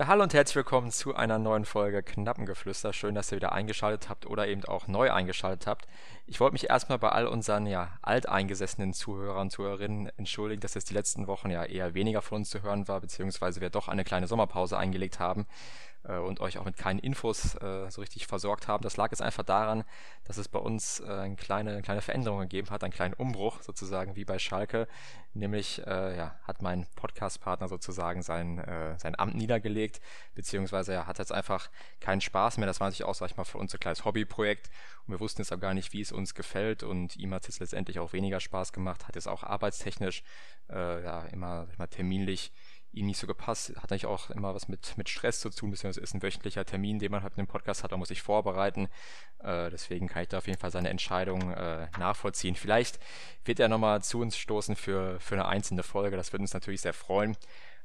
Ja, hallo und herzlich willkommen zu einer neuen Folge Knappengeflüster. Schön, dass ihr wieder eingeschaltet habt oder eben auch neu eingeschaltet habt. Ich wollte mich erstmal bei all unseren ja, alteingesessenen Zuhörern und Zuhörerinnen entschuldigen, dass es die letzten Wochen ja eher weniger von uns zu hören war, beziehungsweise wir doch eine kleine Sommerpause eingelegt haben und euch auch mit keinen Infos äh, so richtig versorgt haben. Das lag jetzt einfach daran, dass es bei uns äh, eine, kleine, eine kleine Veränderung gegeben hat, einen kleinen Umbruch sozusagen wie bei Schalke. Nämlich äh, ja, hat mein Podcast-Partner sozusagen sein, äh, sein Amt niedergelegt, beziehungsweise er hat jetzt einfach keinen Spaß mehr. Das war natürlich auch, sag ich mal, für uns ein kleines Hobbyprojekt und wir wussten jetzt auch gar nicht, wie es uns gefällt und ihm hat es letztendlich auch weniger Spaß gemacht, hat es auch arbeitstechnisch äh, ja, immer, sag ich mal, terminlich ihm nicht so gepasst. Hat eigentlich auch immer was mit, mit Stress zu tun, beziehungsweise ist ein wöchentlicher Termin, den man halt in dem Podcast hat, da muss ich vorbereiten. Äh, deswegen kann ich da auf jeden Fall seine Entscheidung äh, nachvollziehen. Vielleicht wird er nochmal zu uns stoßen für, für eine einzelne Folge. Das würde uns natürlich sehr freuen.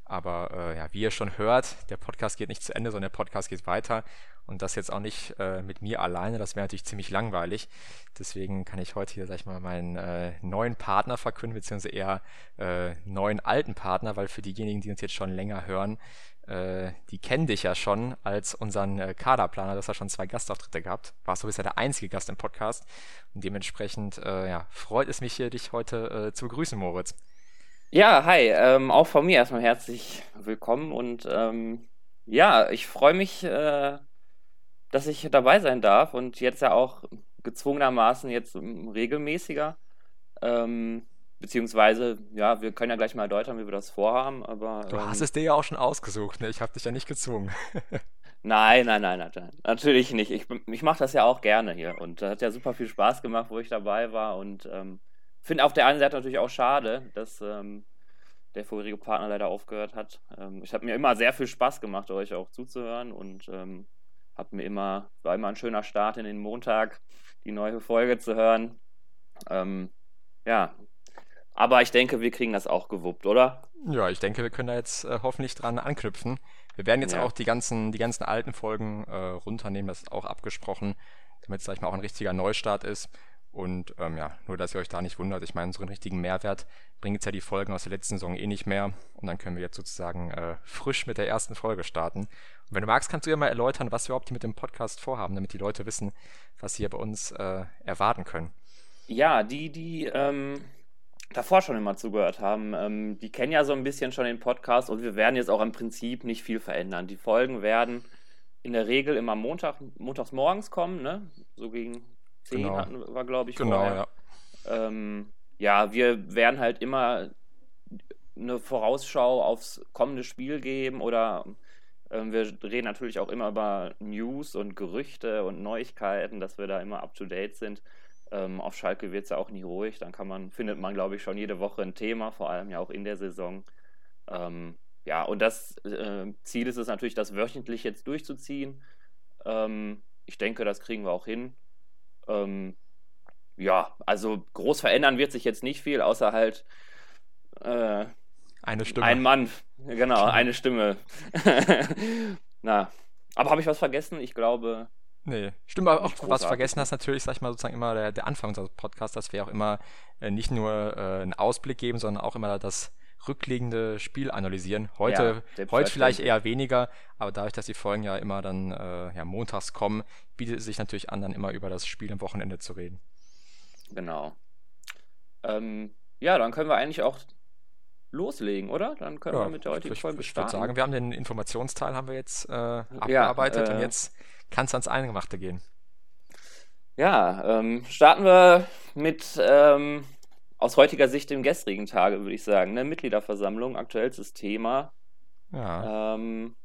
Aber äh, ja, wie ihr schon hört, der Podcast geht nicht zu Ende, sondern der Podcast geht weiter. Und das jetzt auch nicht äh, mit mir alleine, das wäre natürlich ziemlich langweilig. Deswegen kann ich heute hier, sag ich mal, meinen äh, neuen Partner verkünden, beziehungsweise eher äh, neuen alten Partner, weil für diejenigen, die uns jetzt schon länger hören, äh, die kennen dich ja schon als unseren äh, Kaderplaner. Du hast ja schon zwei Gastauftritte gehabt. Warst du bisher der einzige Gast im Podcast. Und dementsprechend äh, ja, freut es mich hier, dich heute äh, zu begrüßen, Moritz. Ja, hi, ähm, auch von mir erstmal herzlich willkommen und ähm, ja, ich freue mich, äh, dass ich dabei sein darf und jetzt ja auch gezwungenermaßen jetzt regelmäßiger. Ähm, beziehungsweise, ja, wir können ja gleich mal erläutern, wie wir das vorhaben, aber. Du hast ähm, es dir ja auch schon ausgesucht, ne? Ich habe dich ja nicht gezwungen. nein, nein, nein, nein, natürlich nicht. Ich, ich mache das ja auch gerne hier und das hat ja super viel Spaß gemacht, wo ich dabei war und ähm, finde auf der einen Seite natürlich auch schade, dass ähm, der vorherige Partner leider aufgehört hat. Ähm, ich habe mir immer sehr viel Spaß gemacht, euch auch zuzuhören und ähm, habe mir immer, war immer ein schöner Start in den Montag, die neue Folge zu hören. Ähm, ja, aber ich denke, wir kriegen das auch gewuppt, oder? Ja, ich denke, wir können da jetzt äh, hoffentlich dran anknüpfen. Wir werden jetzt ja. auch die ganzen, die ganzen alten Folgen äh, runternehmen, das ist auch abgesprochen, damit es, sag ich mal, auch ein richtiger Neustart ist. Und ähm, ja, nur dass ihr euch da nicht wundert, ich meine, einen richtigen Mehrwert bringen jetzt ja die Folgen aus der letzten Saison eh nicht mehr. Und dann können wir jetzt sozusagen äh, frisch mit der ersten Folge starten. Und wenn du magst, kannst du ja mal erläutern, was wir überhaupt hier mit dem Podcast vorhaben, damit die Leute wissen, was sie hier bei uns äh, erwarten können. Ja, die, die ähm, davor schon immer zugehört haben, ähm, die kennen ja so ein bisschen schon den Podcast und wir werden jetzt auch im Prinzip nicht viel verändern. Die Folgen werden in der Regel immer Montag, montags morgens kommen, ne? So gegen 10 genau. hatten wir, glaube ich, genau, vorher. Ja. Ähm, ja, wir werden halt immer eine Vorausschau aufs kommende Spiel geben oder ähm, wir reden natürlich auch immer über News und Gerüchte und Neuigkeiten, dass wir da immer up to date sind. Ähm, auf Schalke wird es ja auch nie ruhig. Dann kann man, findet man, glaube ich, schon jede Woche ein Thema, vor allem ja auch in der Saison. Ähm, ja, und das äh, Ziel ist es natürlich, das wöchentlich jetzt durchzuziehen. Ähm, ich denke, das kriegen wir auch hin. Ähm, ja, also groß verändern wird sich jetzt nicht viel, außer halt äh, eine Stimme. Ein Mann, genau, eine Stimme. Na, aber habe ich was vergessen? Ich glaube. Nee, stimmt, aber auch was vergessen hast natürlich, sag ich mal, sozusagen immer der, der Anfang unseres Podcasts, dass wir auch immer äh, nicht nur äh, einen Ausblick geben, sondern auch immer das rückliegende Spiel analysieren. Heute, ja, heute vielleicht eher weniger, aber dadurch, dass die Folgen ja immer dann äh, ja, montags kommen, bietet es sich natürlich an, dann immer über das Spiel am Wochenende zu reden. Genau. Ähm, ja, dann können wir eigentlich auch loslegen, oder? Dann können ja, wir mit der heutigen Folge starten. Ich würde sagen, wir haben den Informationsteil haben wir jetzt äh, abgearbeitet ja, äh, und jetzt kann es ans Eingemachte gehen. Ja, ähm, starten wir mit ähm, aus heutiger Sicht im gestrigen Tage, würde ich sagen. Ne? Mitgliederversammlung, aktuellstes Thema. Ja. Ähm,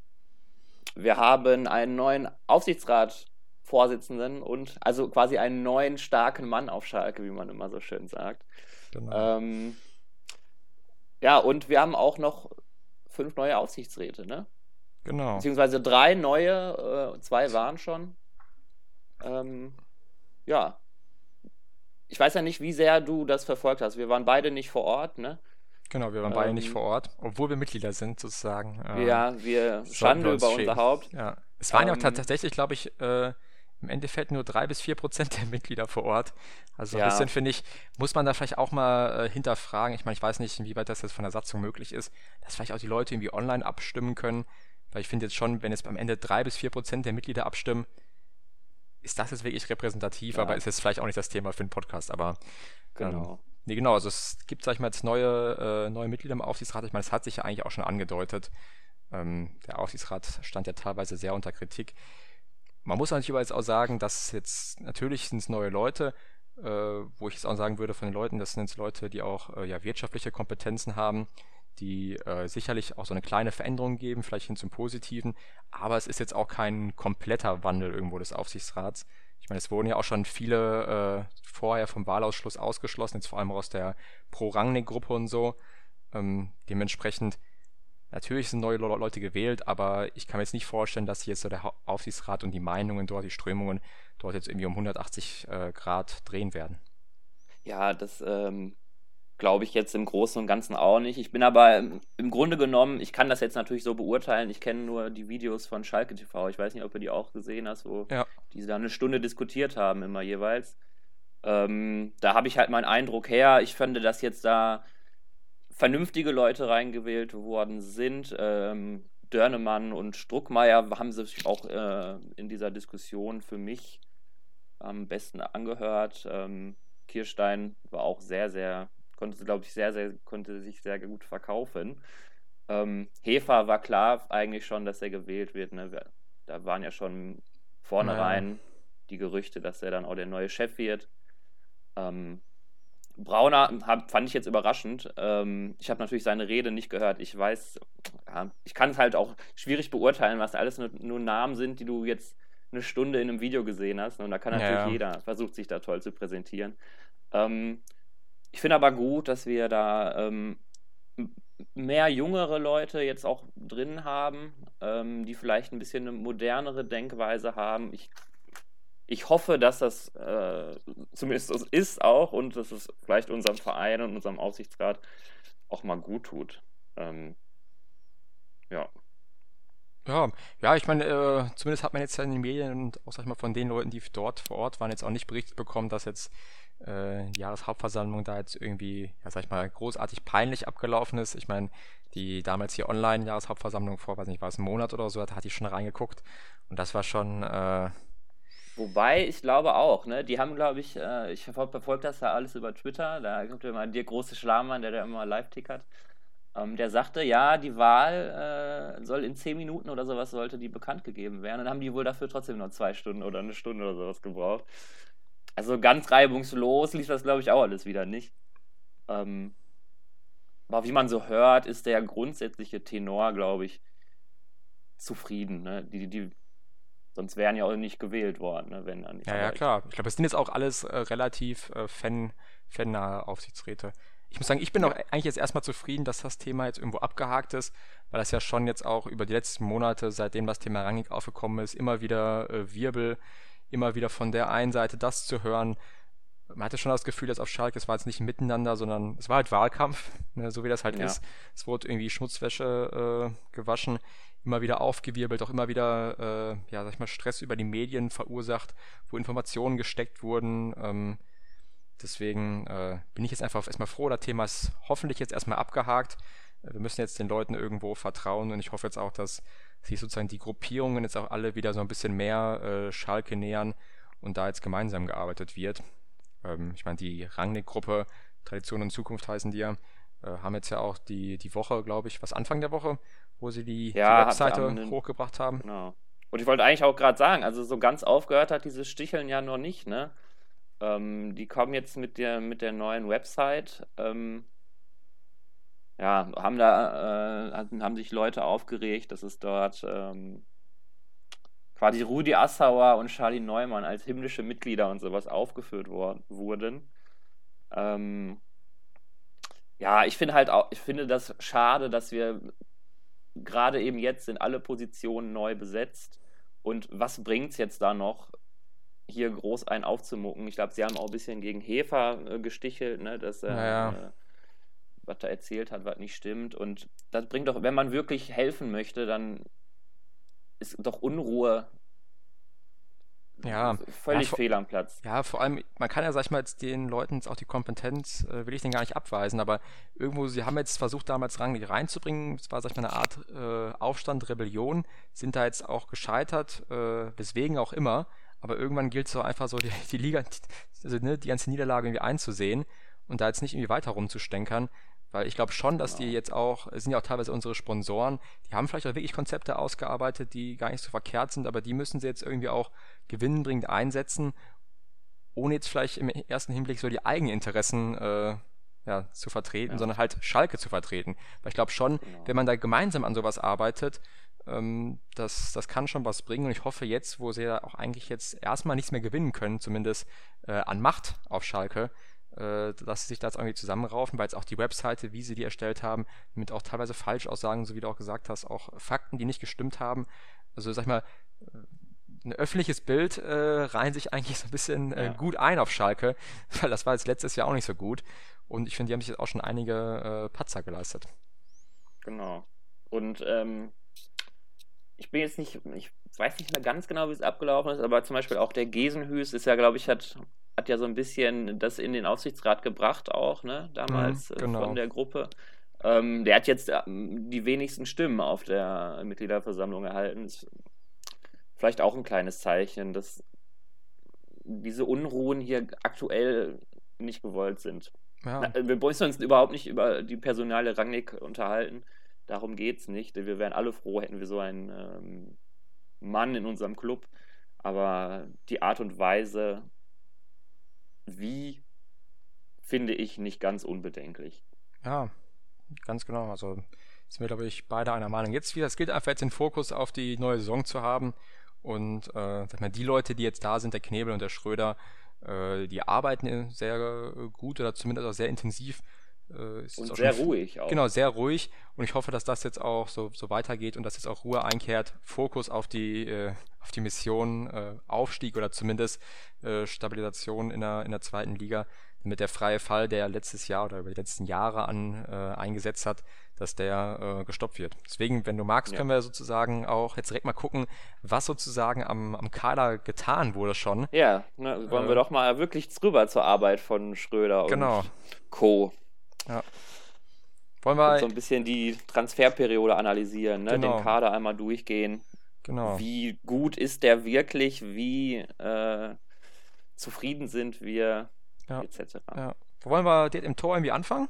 wir haben einen neuen Aufsichtsratsvorsitzenden und also quasi einen neuen starken Mann auf Schalke, wie man immer so schön sagt. Genau. Ähm, ja, und wir haben auch noch fünf neue Aufsichtsräte, ne? Genau. Beziehungsweise drei neue, äh, zwei waren schon. Ähm, ja, ich weiß ja nicht, wie sehr du das verfolgt hast. Wir waren beide nicht vor Ort, ne? Genau, wir waren beide nicht ähm, vor Ort, obwohl wir Mitglieder sind, sozusagen. Ähm, ja, wir Schande über unser Haupt. Ja. Es waren ja auch ähm, tatsächlich, glaube ich, äh, im Endeffekt nur drei bis vier Prozent der Mitglieder vor Ort. Also ja. ein bisschen, finde ich, muss man da vielleicht auch mal äh, hinterfragen. Ich meine, ich weiß nicht, inwieweit das jetzt von der Satzung möglich ist, dass vielleicht auch die Leute irgendwie online abstimmen können. Weil ich finde jetzt schon, wenn jetzt am Ende drei bis vier Prozent der Mitglieder abstimmen, ist das jetzt wirklich repräsentativ, ja. aber ist jetzt vielleicht auch nicht das Thema für den Podcast, aber genau. Ähm, nee, genau, also es gibt, sag ich mal, jetzt neue, äh, neue Mitglieder im Aufsichtsrat. Ich meine, es hat sich ja eigentlich auch schon angedeutet. Ähm, der Aufsichtsrat stand ja teilweise sehr unter Kritik. Man muss natürlich aber jetzt auch sagen, dass jetzt, natürlich sind es neue Leute, äh, wo ich jetzt auch sagen würde von den Leuten, das sind jetzt Leute, die auch äh, ja, wirtschaftliche Kompetenzen haben, die äh, sicherlich auch so eine kleine Veränderung geben, vielleicht hin zum Positiven, aber es ist jetzt auch kein kompletter Wandel irgendwo des Aufsichtsrats. Ich meine, es wurden ja auch schon viele äh, vorher vom Wahlausschluss ausgeschlossen, jetzt vor allem aus der Pro-Rangnick-Gruppe und so. Ähm, dementsprechend, natürlich sind neue Leute gewählt, aber ich kann mir jetzt nicht vorstellen, dass jetzt so der Aufsichtsrat und die Meinungen dort, die Strömungen dort jetzt irgendwie um 180 äh, Grad drehen werden. Ja, das ähm, glaube ich jetzt im Großen und Ganzen auch nicht. Ich bin aber im Grunde genommen, ich kann das jetzt natürlich so beurteilen, ich kenne nur die Videos von Schalke TV. Ich weiß nicht, ob du die auch gesehen hast, wo ja. die da eine Stunde diskutiert haben, immer jeweils. Ähm, da habe ich halt meinen Eindruck her. Ich finde, dass jetzt da vernünftige Leute reingewählt worden sind. Ähm, Dörnemann und Struckmeier haben sich auch äh, in dieser Diskussion für mich am besten angehört. Ähm, Kirstein war auch sehr, sehr konnte, glaube ich, sehr, sehr, konnte sich sehr gut verkaufen. Ähm, Hefer war klar eigentlich schon, dass er gewählt wird. Ne? Da waren ja schon vornherein ja. die Gerüchte, dass er dann auch der neue Chef wird. Ähm, Brauner hab, fand ich jetzt überraschend. Ähm, ich habe natürlich seine Rede nicht gehört. Ich weiß, ja, ich kann es halt auch schwierig beurteilen, was alles nur, nur, Namen sind, die du jetzt eine Stunde in einem Video gesehen hast. Und da kann natürlich ja. jeder versucht, sich da toll zu präsentieren. Ähm, ich finde aber gut, dass wir da ähm, mehr jüngere Leute jetzt auch drin haben, ähm, die vielleicht ein bisschen eine modernere Denkweise haben. Ich, ich hoffe, dass das äh, zumindest ist auch und dass es vielleicht unserem Verein und unserem Aufsichtsrat auch mal gut tut. Ähm, ja. Ja, ja, ich meine, äh, zumindest hat man jetzt in den Medien und auch sag ich mal von den Leuten, die dort vor Ort waren, jetzt auch nicht berichtet bekommen, dass jetzt äh, Jahreshauptversammlung da jetzt irgendwie, ja, sag ich mal, großartig peinlich abgelaufen ist. Ich meine, die damals hier Online-Jahreshauptversammlung vor, weiß nicht, war es ein Monat oder so, da hatte ich schon reingeguckt und das war schon. Äh, Wobei, ich glaube auch, ne? Die haben, glaube ich, äh, ich verfolge das ja alles über Twitter, da kommt ja immer der große Schlamann, der da immer live tickert. Ähm, der sagte, ja, die Wahl äh, soll in zehn Minuten oder sowas sollte die bekannt gegeben werden. Und dann haben die wohl dafür trotzdem nur zwei Stunden oder eine Stunde oder sowas gebraucht. Also ganz reibungslos lief das, glaube ich, auch alles wieder nicht. Ähm, aber wie man so hört, ist der grundsätzliche Tenor, glaube ich, zufrieden. Ne? Die, die, sonst wären ja auch nicht gewählt worden, ne? wenn dann nicht. Ja, ja, klar. Ich glaube, es sind jetzt auch alles äh, relativ äh, fan, fannahe Aufsichtsräte. Ich muss sagen, ich bin ja. auch eigentlich jetzt erstmal zufrieden, dass das Thema jetzt irgendwo abgehakt ist, weil das ja schon jetzt auch über die letzten Monate, seitdem das Thema Rangig aufgekommen ist, immer wieder äh, Wirbel immer wieder von der einen Seite das zu hören. Man hatte schon das Gefühl, dass auf Schalke, es war jetzt nicht ein Miteinander, sondern es war halt Wahlkampf, ne, so wie das halt ja. ist. Es wurde irgendwie Schmutzwäsche äh, gewaschen, immer wieder aufgewirbelt, auch immer wieder, äh, ja, sag ich mal, Stress über die Medien verursacht, wo Informationen gesteckt wurden. Ähm, deswegen äh, bin ich jetzt einfach erstmal froh, das Thema ist hoffentlich jetzt erstmal abgehakt. Wir müssen jetzt den Leuten irgendwo vertrauen und ich hoffe jetzt auch, dass sich sozusagen die Gruppierungen jetzt auch alle wieder so ein bisschen mehr äh, Schalke nähern und da jetzt gemeinsam gearbeitet wird. Ähm, ich meine, die Rangnick-Gruppe, Tradition und Zukunft heißen die ja, äh, haben jetzt ja auch die, die Woche, glaube ich, was Anfang der Woche, wo sie die, ja, die Webseite haben hochgebracht haben. Genau. Und ich wollte eigentlich auch gerade sagen, also so ganz aufgehört hat dieses Sticheln ja noch nicht, ne? Ähm, die kommen jetzt mit der, mit der neuen Website. Ähm, ja, haben da, äh, haben sich Leute aufgeregt, dass es dort ähm, quasi Rudi Assauer und Charlie Neumann als himmlische Mitglieder und sowas aufgeführt worden, wurden. Ähm, ja, ich finde halt auch, ich finde das schade, dass wir gerade eben jetzt sind alle Positionen neu besetzt. Und was bringt es jetzt da noch, hier groß einen aufzumucken? Ich glaube, sie haben auch ein bisschen gegen Hefer äh, gestichelt, ne, dass er naja. äh, was er erzählt hat, was nicht stimmt. Und das bringt doch, wenn man wirklich helfen möchte, dann ist doch Unruhe Ja. Völlig ja, fehl am Platz. Ja, vor allem, man kann ja, sag ich mal, jetzt den Leuten jetzt auch die Kompetenz, äh, will ich den gar nicht abweisen, aber irgendwo, sie haben jetzt versucht, damals Rangnick reinzubringen. Es war, sag ich mal, eine Art äh, Aufstand, Rebellion, sind da jetzt auch gescheitert, äh, weswegen auch immer. Aber irgendwann gilt es so einfach so, die, die Liga, also, ne, die ganze Niederlage irgendwie einzusehen und da jetzt nicht irgendwie weiter rumzustänkern. Weil ich glaube schon, dass genau. die jetzt auch, es sind ja auch teilweise unsere Sponsoren, die haben vielleicht auch wirklich Konzepte ausgearbeitet, die gar nicht so verkehrt sind, aber die müssen sie jetzt irgendwie auch gewinnbringend einsetzen, ohne jetzt vielleicht im ersten Hinblick so die eigenen Interessen äh, ja, zu vertreten, ja. sondern halt Schalke zu vertreten. Weil ich glaube schon, genau. wenn man da gemeinsam an sowas arbeitet, ähm, das, das kann schon was bringen. Und ich hoffe jetzt, wo sie ja auch eigentlich jetzt erstmal nichts mehr gewinnen können, zumindest äh, an Macht auf Schalke, äh, dass sie sich da jetzt irgendwie zusammenraufen, weil jetzt auch die Webseite, wie sie die erstellt haben, mit auch teilweise Falschaussagen, so wie du auch gesagt hast, auch Fakten, die nicht gestimmt haben. Also sag ich mal, äh, ein öffentliches Bild äh, reihen sich eigentlich so ein bisschen äh, ja. gut ein auf Schalke, weil das war jetzt letztes Jahr auch nicht so gut. Und ich finde, die haben sich jetzt auch schon einige äh, Patzer geleistet. Genau. Und ähm, ich bin jetzt nicht, ich weiß nicht mehr ganz genau, wie es abgelaufen ist, aber zum Beispiel auch der Gesenhüß ist ja, glaube ich, hat hat ja so ein bisschen das in den Aufsichtsrat gebracht auch, ne, damals mhm, genau. von der Gruppe. Ähm, der hat jetzt ähm, die wenigsten Stimmen auf der Mitgliederversammlung erhalten. Ist vielleicht auch ein kleines Zeichen, dass diese Unruhen hier aktuell nicht gewollt sind. Ja. Na, wir müssen uns überhaupt nicht über die personale Rangnick unterhalten. Darum geht es nicht. Wir wären alle froh, hätten wir so einen ähm, Mann in unserem Club. Aber die Art und Weise, wie, finde ich nicht ganz unbedenklich. Ja, ganz genau. Also sind wir, glaube ich, beide einer Meinung. Jetzt wieder, es gilt einfach jetzt den Fokus auf die neue Saison zu haben. Und äh, sag mal, die Leute, die jetzt da sind, der Knebel und der Schröder, äh, die arbeiten sehr gut oder zumindest auch sehr intensiv äh, und sehr ruhig auch. Genau, sehr ruhig. Und ich hoffe, dass das jetzt auch so, so weitergeht und dass jetzt auch Ruhe einkehrt. Fokus auf die, äh, auf die Mission äh, Aufstieg oder zumindest äh, Stabilisation in der, in der zweiten Liga. Damit der freie Fall, der letztes Jahr oder über die letzten Jahre an äh, eingesetzt hat, dass der äh, gestoppt wird. Deswegen, wenn du magst, ja. können wir sozusagen auch jetzt direkt mal gucken, was sozusagen am, am Kader getan wurde schon. Ja, ne, wollen wir doch mal wirklich drüber zur Arbeit von Schröder genau. und Co. Ja. Wollen wir so ein bisschen die Transferperiode analysieren, ne? Genau. den Kader einmal durchgehen. Genau. Wie gut ist der wirklich? Wie äh, zufrieden sind wir? Ja. Etc. Ja. Wollen wir im Tor irgendwie anfangen?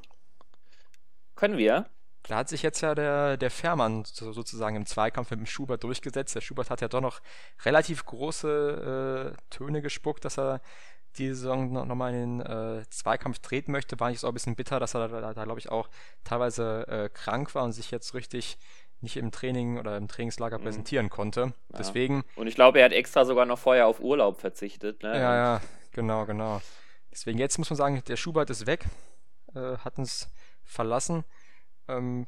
Können wir. Da hat sich jetzt ja der, der Fährmann sozusagen im Zweikampf mit dem Schubert durchgesetzt. Der Schubert hat ja doch noch relativ große äh, Töne gespuckt, dass er die Saison nochmal in den äh, Zweikampf treten möchte, war ich so ein bisschen bitter, dass er da, da, da glaube ich, auch teilweise äh, krank war und sich jetzt richtig nicht im Training oder im Trainingslager mhm. präsentieren konnte. Ja. Deswegen. Und ich glaube, er hat extra sogar noch vorher auf Urlaub verzichtet. Ne? Ja, ja, genau, genau. Deswegen, jetzt muss man sagen, der Schubert ist weg, äh, hat uns verlassen. Ähm,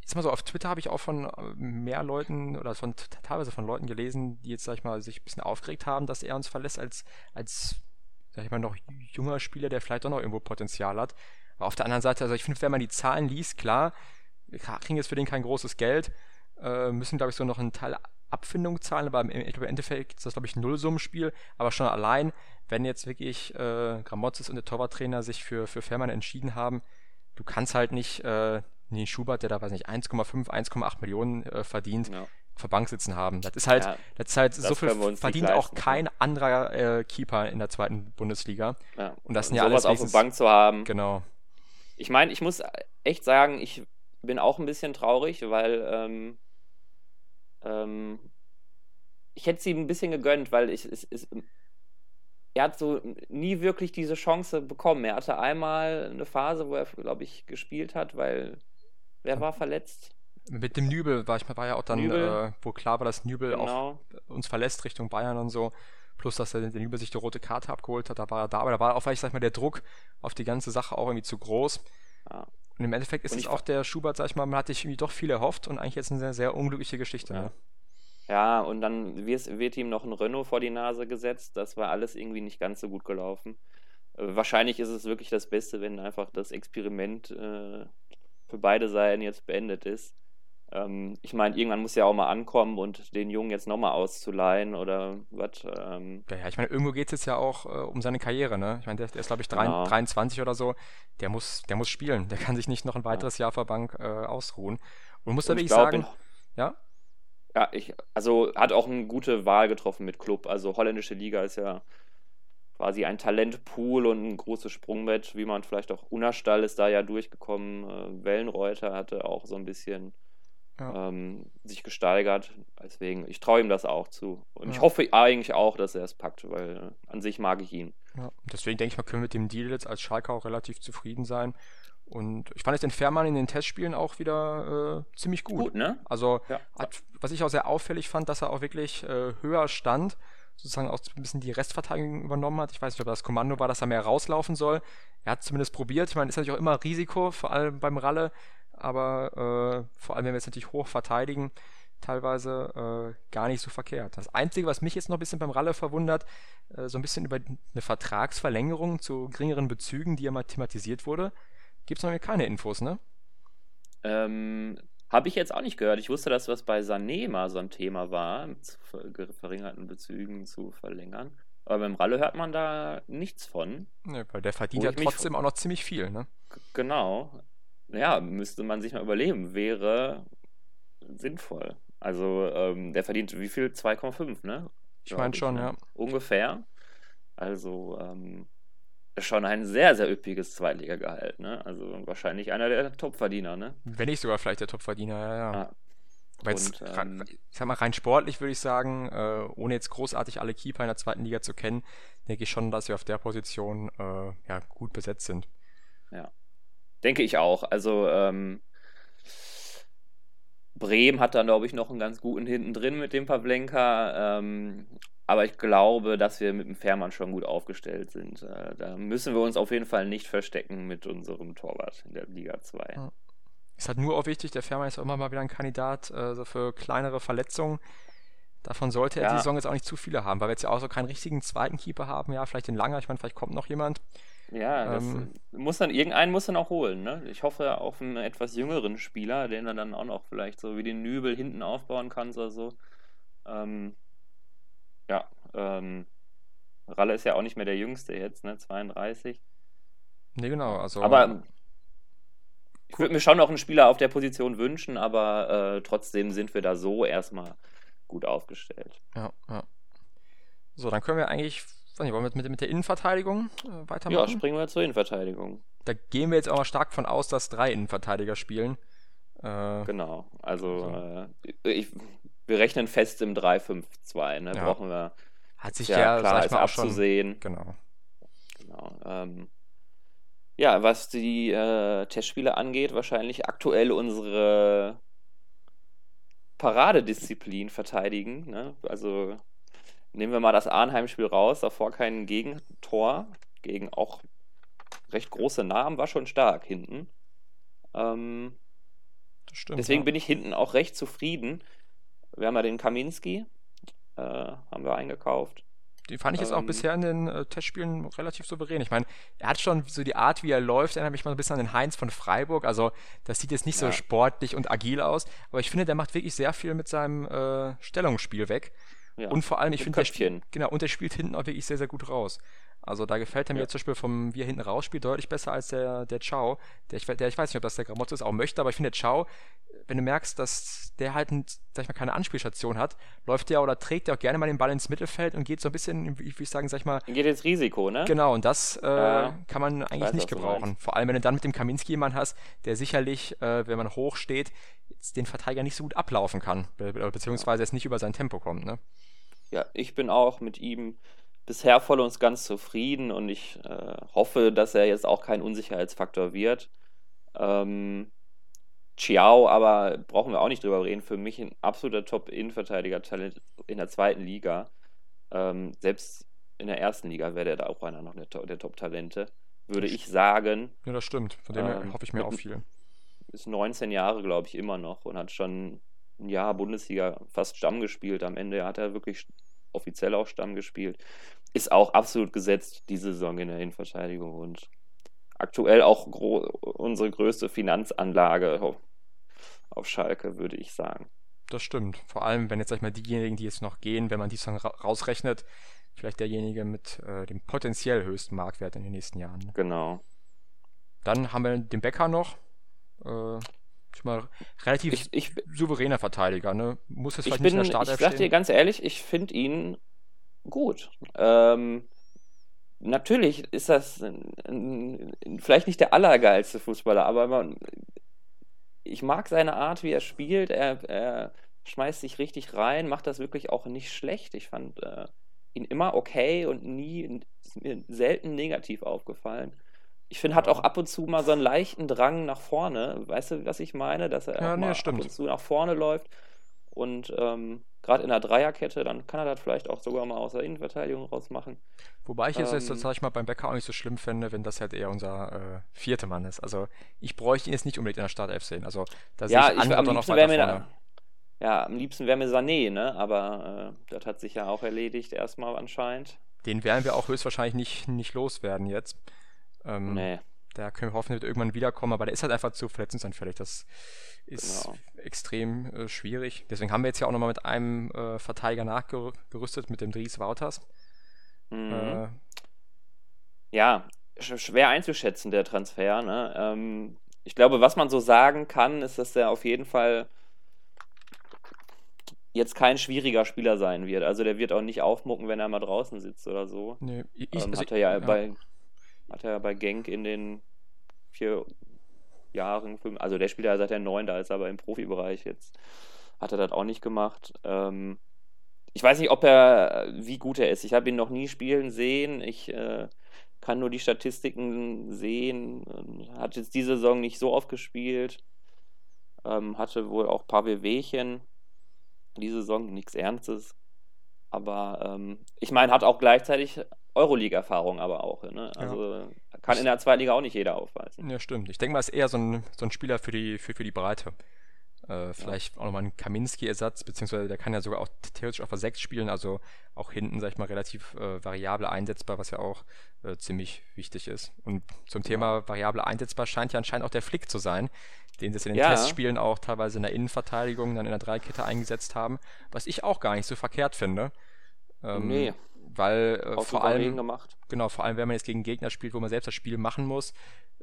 jetzt mal so, auf Twitter habe ich auch von äh, mehr Leuten oder von teilweise von Leuten gelesen, die jetzt, sag ich mal, sich ein bisschen aufgeregt haben, dass er uns verlässt als, als sag ich mal, noch junger Spieler, der vielleicht doch noch irgendwo Potenzial hat. Aber auf der anderen Seite, also ich finde, wenn man die Zahlen liest, klar, kriegen jetzt für den kein großes Geld, äh, müssen, glaube ich, so noch einen Teil Abfindung zahlen, aber im, Endeffekt ist das, glaube ich, ein Nullsummenspiel. Aber schon allein, wenn jetzt wirklich äh, Gramotzes und der Torwarttrainer sich für, für Fährmann entschieden haben, du kannst halt nicht äh, den Schubert, der da, weiß nicht, 1,5, 1,8 Millionen äh, verdient, ja auf der Bank sitzen haben. Das ist halt, ja, das ist halt so viel verdient auch kein anderer äh, Keeper in der zweiten Bundesliga. Ja. Und das sind ja alles auf der Bank zu haben. Genau. Ich meine, ich muss echt sagen, ich bin auch ein bisschen traurig, weil ähm, ähm, ich hätte sie ein bisschen gegönnt, weil ich, es, es, er hat so nie wirklich diese Chance bekommen. Er hatte einmal eine Phase, wo er, glaube ich, gespielt hat, weil wer war verletzt? Mit dem Nübel war, ich, war ja auch dann, äh, wo klar war, dass Nübel genau. auch uns verlässt Richtung Bayern und so. Plus, dass der, der Nübel sich die rote Karte abgeholt hat, da war er da. Aber da war auch vielleicht, sag ich mal, der Druck auf die ganze Sache auch irgendwie zu groß. Ja. Und im Endeffekt ist es auch der Schubert, sag ich mal, man hat sich irgendwie doch viel erhofft und eigentlich jetzt eine sehr, sehr unglückliche Geschichte. Ja. Ne? Ja, und dann wird, ihm noch ein Renault vor die Nase gesetzt. Das war alles irgendwie nicht ganz so gut gelaufen. Äh, wahrscheinlich ist es wirklich das Beste, wenn einfach das Experiment äh, für beide Seiten jetzt beendet ist. Ähm, ich meine, irgendwann muss ja auch mal ankommen und den Jungen jetzt nochmal auszuleihen oder was. Ähm, Ja, ja, ich meine, irgendwo geht es jetzt ja auch äh, um seine Karriere, ne? Ich meine, der, der ist, glaube ich, drei, genau. 23 oder so. Der muss, der muss spielen. Der kann sich nicht noch ein Ja. weiteres Jahr vor Bank äh, ausruhen. Und muss da wirklich sagen, in, ja, ja, ich, also hat auch eine gute Wahl getroffen mit Club. Also holländische Liga ist ja quasi ein Talentpool und ein großes Sprungbrett, wie man vielleicht auch Unnerstall ist da ja durchgekommen. Äh, Wellenreuter hatte auch so ein bisschen ja, ähm, sich gesteigert. Deswegen, ich traue ihm das auch zu. Und ich ja, hoffe eigentlich auch, dass er es packt, weil äh, an sich mag ich ihn. ja. Deswegen denke ich mal, können wir mit dem Deal jetzt als Schalke auch relativ zufrieden sein. Und ich fand jetzt den Fährmann in den Testspielen auch wieder äh, ziemlich gut. Gut, ne? Also, Ja. hat, was ich auch sehr auffällig fand, dass er auch wirklich äh, höher stand, sozusagen auch ein bisschen die Restverteidigung übernommen hat. Ich weiß nicht, ob das Kommando war, dass er mehr rauslaufen soll. Er hat zumindest probiert. Ich meine, ist natürlich auch immer Risiko, vor allem beim Ralle, aber äh, vor allem, wenn wir jetzt natürlich hoch verteidigen, teilweise äh, gar nicht so verkehrt. Das Einzige, was mich jetzt noch ein bisschen beim Ralle verwundert, äh, so ein bisschen über eine Vertragsverlängerung zu geringeren Bezügen, die ja mal thematisiert wurde, gibt es noch keine Infos, ne? Ähm, habe ich jetzt auch nicht gehört. Ich wusste, dass was bei Sané mal so ein Thema war, mit verringerten Bezügen zu verlängern. Aber beim Ralle hört man da nichts von. Ne, weil der verdient ja trotzdem auch noch ziemlich viel, ne? genau, ja, müsste man sich mal überlegen, wäre sinnvoll. Also, ähm, der verdient wie viel? 2,5, ne? Ich meine schon, ne? ja. Ungefähr. Also, ähm, schon ein sehr, sehr üppiges Zweitligagehalt, ne? Also wahrscheinlich einer der Topverdiener, ne? Wenn nicht sogar vielleicht der Topverdiener, ja, ja. Ah, jetzt, und ähm, ich sag mal, rein sportlich würde ich sagen, äh, ohne jetzt großartig alle Keeper in der zweiten Liga zu kennen, denke ich schon, dass wir auf der Position äh, ja, gut besetzt sind. ja, denke ich auch. Also, ähm, Bremen hat dann, glaube ich, noch einen ganz guten hinten drin mit dem Pavlenka. Ähm, aber ich glaube, dass wir mit dem Fährmann schon gut aufgestellt sind. Äh, da müssen wir uns auf jeden Fall nicht verstecken mit unserem Torwart in der Liga 2. Ja. Ist halt nur auch wichtig, der Fährmann ist auch immer mal wieder ein Kandidat äh, so für kleinere Verletzungen. Davon sollte er die Ja, Saison jetzt auch nicht zu viele haben, weil wir jetzt ja auch so keinen richtigen zweiten Keeper haben. Ja, vielleicht den Langer, ich meine, vielleicht kommt noch jemand. Ja, das Ähm, muss dann, irgendeinen muss dann auch holen, ne? Ich hoffe auf einen etwas jüngeren Spieler, den er dann auch noch vielleicht so wie den Nübel hinten aufbauen kann oder so. Ähm, ja, ähm, Ralle ist ja auch nicht mehr der Jüngste jetzt, ne? 32. ne, genau, also Aber ich cool. würde mir schon noch einen Spieler auf der Position wünschen, aber äh, trotzdem sind wir da so erstmal gut aufgestellt. Ja, ja. So, dann können wir eigentlich, weiß nicht, wollen wir mit, mit der Innenverteidigung äh, Ja, weitermachen? springen wir zur Innenverteidigung. Da gehen wir jetzt auch mal stark von aus, dass drei Innenverteidiger spielen. Äh, Genau. Also also, äh, ich, wir rechnen fest im 3-5-2, ne? ja, Brauchen wir, hat sich ja ja, klar, sag ich mal, auch schon, abzusehen. genau. Genau. Ähm, ja, was die äh, Testspiele angeht, wahrscheinlich aktuell unsere Paradedisziplin verteidigen. Ne? Also nehmen wir mal das Arnheim-Spiel raus, davor kein Gegentor, gegen auch recht große Namen, war schon stark hinten. Ähm, stimmt, deswegen ja. bin ich hinten auch recht zufrieden. Wir haben ja den Kaminski, äh, haben wir eingekauft. Die fand ich jetzt auch Ähm, bisher in den äh, Testspielen relativ souverän. Ich meine, er hat schon so die Art, wie er läuft, erinnert mich mal ein bisschen an den Heinz von Freiburg. Also, das sieht jetzt nicht so ja, sportlich und agil aus, aber ich finde, der macht wirklich sehr viel mit seinem äh, Stellungsspiel weg. Ja, Und vor allem, ich finde, genau, und der spielt hinten auch wirklich sehr, sehr gut raus. Also da gefällt er mir Ja. jetzt zum Beispiel vom, wie er hinten rausspielt, deutlich besser als der, der Ciao. Der ich, der, ich weiß nicht, ob das der Gramozzo ist, auch möchte, aber ich finde, der Ciao, wenn du merkst, dass der halt, ein, sag ich mal, keine Anspielstation hat, läuft der oder trägt der auch gerne mal den Ball ins Mittelfeld und geht so ein bisschen, wie ich sagen, sag ich mal, Geht jetzt Risiko, ne? genau, und das äh, Ja, kann man ich eigentlich weiß, nicht gebrauchen. Vor allem, wenn du dann mit dem Kaminski jemanden hast, der sicherlich, äh, wenn man hoch steht, den Verteidiger nicht so gut ablaufen kann, be beziehungsweise jetzt nicht über sein Tempo kommt, ne? Ja, ich bin auch mit ihm bisher voll und ganz zufrieden und ich äh, hoffe, dass er jetzt auch kein Unsicherheitsfaktor wird. Ähm, Chiao, aber brauchen wir auch nicht drüber reden. Für mich ein absoluter Top-Innenverteidiger-Talent in der zweiten Liga. Ähm, selbst in der ersten Liga wäre der da auch einer noch der, der Top-Talente. Würde ich sagen. ja, das stimmt. Von dem her Ähm, hoffe ich mir auch viel. ist 19 Jahre, glaube ich, immer noch und hat schon ein Jahr Bundesliga fast Stamm gespielt. Am Ende hat er wirklich offiziell auch Stamm gespielt. Ist auch absolut gesetzt, diese Saison in der Innenverteidigung und aktuell auch unsere größte Finanzanlage. Auf Schalke, würde ich sagen. Das stimmt. Vor allem, wenn jetzt, sag ich mal, diejenigen, die jetzt noch gehen, wenn man die dann ra rausrechnet, vielleicht derjenige mit äh, dem potenziell höchsten Marktwert in den nächsten Jahren. Ne? Genau. Dann haben wir den Becker noch. Äh, ich mal, relativ ich, ich, souveräner Verteidiger, ne? Muss es vielleicht bin, nicht in der Startelf Ich sag dir ganz ehrlich, ich finde ihn gut. Ähm, natürlich ist das ein, ein, vielleicht nicht der allergeilste Fußballer, aber man, ich mag seine Art, wie er spielt. Er, er, schmeißt sich richtig rein, macht das wirklich auch nicht schlecht. Ich fand äh, ihn immer okay und nie selten negativ aufgefallen. Ich finde, hat auch ab und zu mal so einen leichten Drang nach vorne. Weißt du, was ich meine? Dass er ja, nee, ab und zu nach vorne läuft. Und ähm, gerade in der Dreierkette, dann kann er das vielleicht auch sogar mal aus der Innenverteidigung rausmachen. Wobei ich es ähm, jetzt, sag ich mal, beim Becker auch nicht so schlimm fände, wenn das halt eher unser äh, vierter Mann ist. Also ich bräuchte ihn jetzt nicht unbedingt in der Startelf sehen. Also da ja, sehe ich, ich andere noch weiter vorne. Da, ja, am liebsten wäre mir Sané, ne? Aber äh, das hat sich ja auch erledigt erstmal anscheinend. Den werden wir auch höchstwahrscheinlich nicht, nicht loswerden jetzt. Ähm, nee. Da können wir hoffen, wird irgendwann wiederkommen, aber der ist halt einfach zu verletzungsanfällig. Das ist genau. extrem äh, schwierig. Deswegen haben wir jetzt ja auch nochmal mit einem äh, Verteidiger nachgerüstet, mit dem Dries Wouters. Mhm. Äh, ja, schwer einzuschätzen, der Transfer. Ne? Ähm, ich glaube, was man so sagen kann, ist, dass er auf jeden Fall jetzt kein schwieriger Spieler sein wird. Also der wird auch nicht aufmucken, wenn er mal draußen sitzt oder so. Nee, ich, ähm, also, hat er ja, ja, bei hat er bei Genk in den vier Jahren, fünf, also der spielt ja seit der neun, da ist er aber im Profibereich jetzt, hat er das auch nicht gemacht. Ähm, ich weiß nicht, ob er, wie gut er ist. Ich habe ihn noch nie spielen sehen. Ich äh, kann nur die Statistiken sehen. Hat jetzt diese Saison nicht so oft gespielt. Ähm, hatte wohl auch ein paar Wehwehchen. Diese Saison nichts Ernstes. Aber ähm, ich meine, hat auch gleichzeitig Euroleague-Erfahrung aber auch. Ne? Also ja. kann in der Zweitliga auch nicht jeder aufweisen. Ja, stimmt. Ich denke mal, ist eher so ein, so ein Spieler für die, für, für die Breite. Äh, vielleicht ja. auch nochmal ein Kaminski-Ersatz, beziehungsweise der kann ja sogar auch theoretisch auf der 6 spielen, also auch hinten, sag ich mal, relativ äh, variabel einsetzbar, was ja auch äh, ziemlich wichtig ist. Und zum Thema ja. variabel einsetzbar scheint ja anscheinend auch der Flick zu sein, den sie in den ja. Testspielen auch teilweise in der Innenverteidigung, dann in der Dreikette eingesetzt haben, was ich auch gar nicht so verkehrt finde. Ähm, nee. Weil äh, vor allem, gemacht. genau, vor allem, wenn man jetzt gegen Gegner spielt, wo man selbst das Spiel machen muss,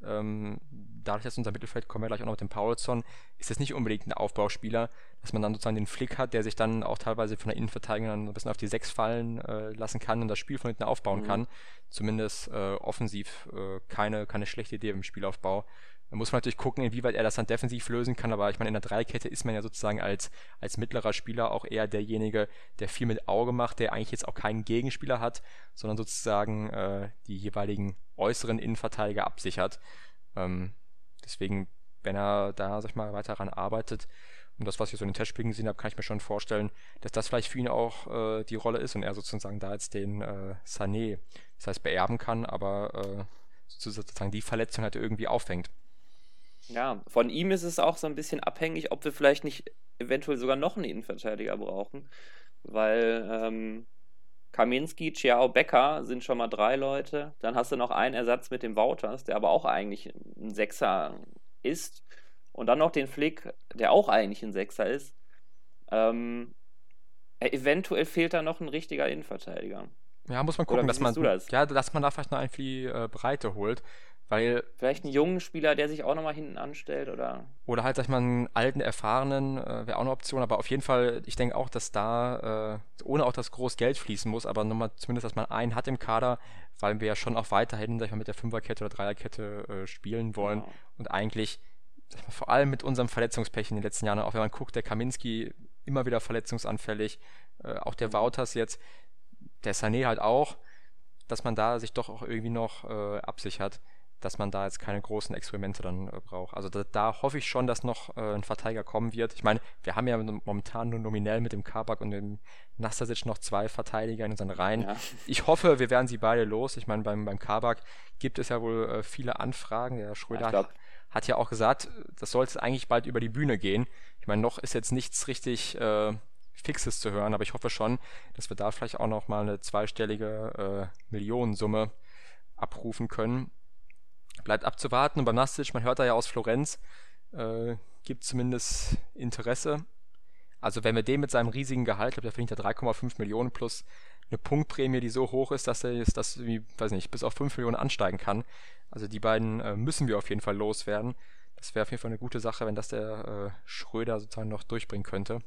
ähm, dadurch, dass unser Mittelfeld, kommen wir gleich auch noch mit dem Paulson, ist das nicht unbedingt ein Aufbauspieler, dass man dann sozusagen den Flick hat, der sich dann auch teilweise von der Innenverteidigung dann ein bisschen auf die Sechs fallen äh, lassen kann und das Spiel von hinten aufbauen mhm. kann. Zumindest äh, offensiv äh, keine, keine schlechte Idee im Spielaufbau. Da muss man natürlich gucken, inwieweit er das dann defensiv lösen kann, aber ich meine, in der Dreikette ist man ja sozusagen als, als mittlerer Spieler auch eher derjenige, der viel mit Auge macht, der eigentlich jetzt auch keinen Gegenspieler hat, sondern sozusagen äh, die jeweiligen äußeren Innenverteidiger absichert. Ähm, deswegen, wenn er da, sag ich mal, weiter daran arbeitet, und das, was ich so in den Testspielen gesehen habe, kann ich mir schon vorstellen, dass das vielleicht für ihn auch äh, die Rolle ist und er sozusagen da jetzt den äh, Sané, das heißt beerben kann, aber äh, sozusagen die Verletzung halt irgendwie aufhängt. Ja, von ihm ist es auch so ein bisschen abhängig, ob wir vielleicht nicht eventuell sogar noch einen Innenverteidiger brauchen, weil ähm, Kaminski, Ciao, Becker sind schon mal drei Leute. Dann hast du noch einen Ersatz mit dem Wouters, der aber auch eigentlich ein Sechser ist. Und dann noch den Flick, der auch eigentlich ein Sechser ist. Ähm, eventuell fehlt da noch ein richtiger Innenverteidiger. Ja, muss man gucken, dass man, das? ja, dass man da vielleicht noch einen für die äh, Breite holt. Weil, Vielleicht einen jungen Spieler, der sich auch nochmal hinten anstellt, oder? Oder halt, sag ich mal, einen alten, erfahrenen, äh, wäre auch eine Option, aber auf jeden Fall, ich denke auch, dass da, äh, ohne auch das groß Geld fließen muss, aber nochmal zumindest, dass man einen hat im Kader, weil wir ja schon auch weiterhin, sag ich mal, mit der Fünferkette oder Dreierkette äh, spielen wollen ja. und eigentlich, sag ich mal, vor allem mit unserem Verletzungspech in den letzten Jahren, auch wenn man guckt, der Kaminski immer wieder verletzungsanfällig, äh, auch der Wouters jetzt, der Sané halt auch, dass man da sich doch auch irgendwie noch äh, absichert dass man da jetzt keine großen Experimente dann äh, braucht. Also da, da, hoffe ich schon, dass noch äh, ein Verteidiger kommen wird. Ich meine, wir haben ja momentan nur nominell mit dem Kabak und dem Nastasic noch zwei Verteidiger in unseren Reihen. Ja. Ich hoffe, wir werden sie beide los. Ich meine, beim, beim Kabak gibt es ja wohl äh, viele Anfragen. Der Schröder ja, hat ja auch gesagt, das sollte eigentlich bald über die Bühne gehen. Ich meine, noch ist jetzt nichts richtig äh, Fixes zu hören, aber ich hoffe schon, dass wir da vielleicht auch noch mal eine zweistellige äh, Millionensumme abrufen können bleibt abzuwarten. Und beim Nastic, man hört da ja aus Florenz, äh, gibt zumindest Interesse. Also wenn wir den mit seinem riesigen Gehalt, ich glaube, der verdient ja 3,5 Millionen plus eine Punktprämie, die so hoch ist, dass er jetzt das, wie, weiß nicht, bis auf 5 Millionen ansteigen kann. Also die beiden äh, müssen wir auf jeden Fall loswerden. Das wäre auf jeden Fall eine gute Sache, wenn das der äh, Schröder sozusagen noch durchbringen könnte.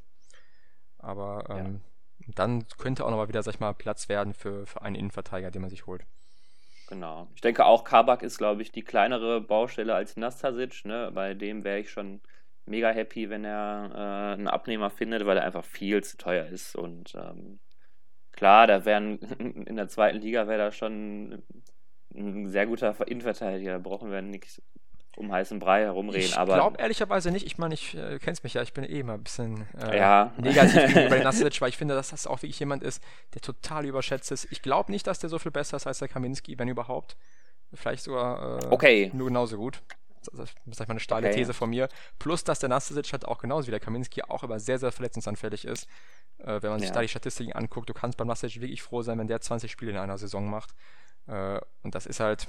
Aber ähm, ja. dann könnte auch nochmal wieder, sag ich mal, Platz werden für, für einen Innenverteidiger, den man sich holt. Genau. Ich denke auch, Kabak ist, glaube ich, die kleinere Baustelle als Nastasic. Ne? Bei dem wäre ich schon mega happy, wenn er äh, einen Abnehmer findet, weil er einfach viel zu teuer ist. Und ähm, klar, da wären in der zweiten Liga wäre da schon ein sehr guter Innenverteidiger. Da brauchen wir nichts um heißen Brei herumreden. Ich glaube ehrlicherweise nicht. Ich meine, ich äh, kennst mich ja, ich bin eh immer ein bisschen äh, ja. negativ gegenüber Nasic, weil ich finde, dass das auch wirklich jemand ist, der total überschätzt ist. Ich glaube nicht, dass der so viel besser ist als der Kaminski, wenn überhaupt. Vielleicht sogar äh, okay. nur genauso gut. Das ist mal eine steile okay. These von mir. Plus, dass der Nastasic halt auch genauso wie der Kaminski auch immer sehr, sehr verletzungsanfällig ist. Äh, wenn man sich ja. da die Statistiken anguckt, du kannst beim Nastasic wirklich froh sein, wenn der 20 Spiele in einer Saison macht. Äh, und das ist halt,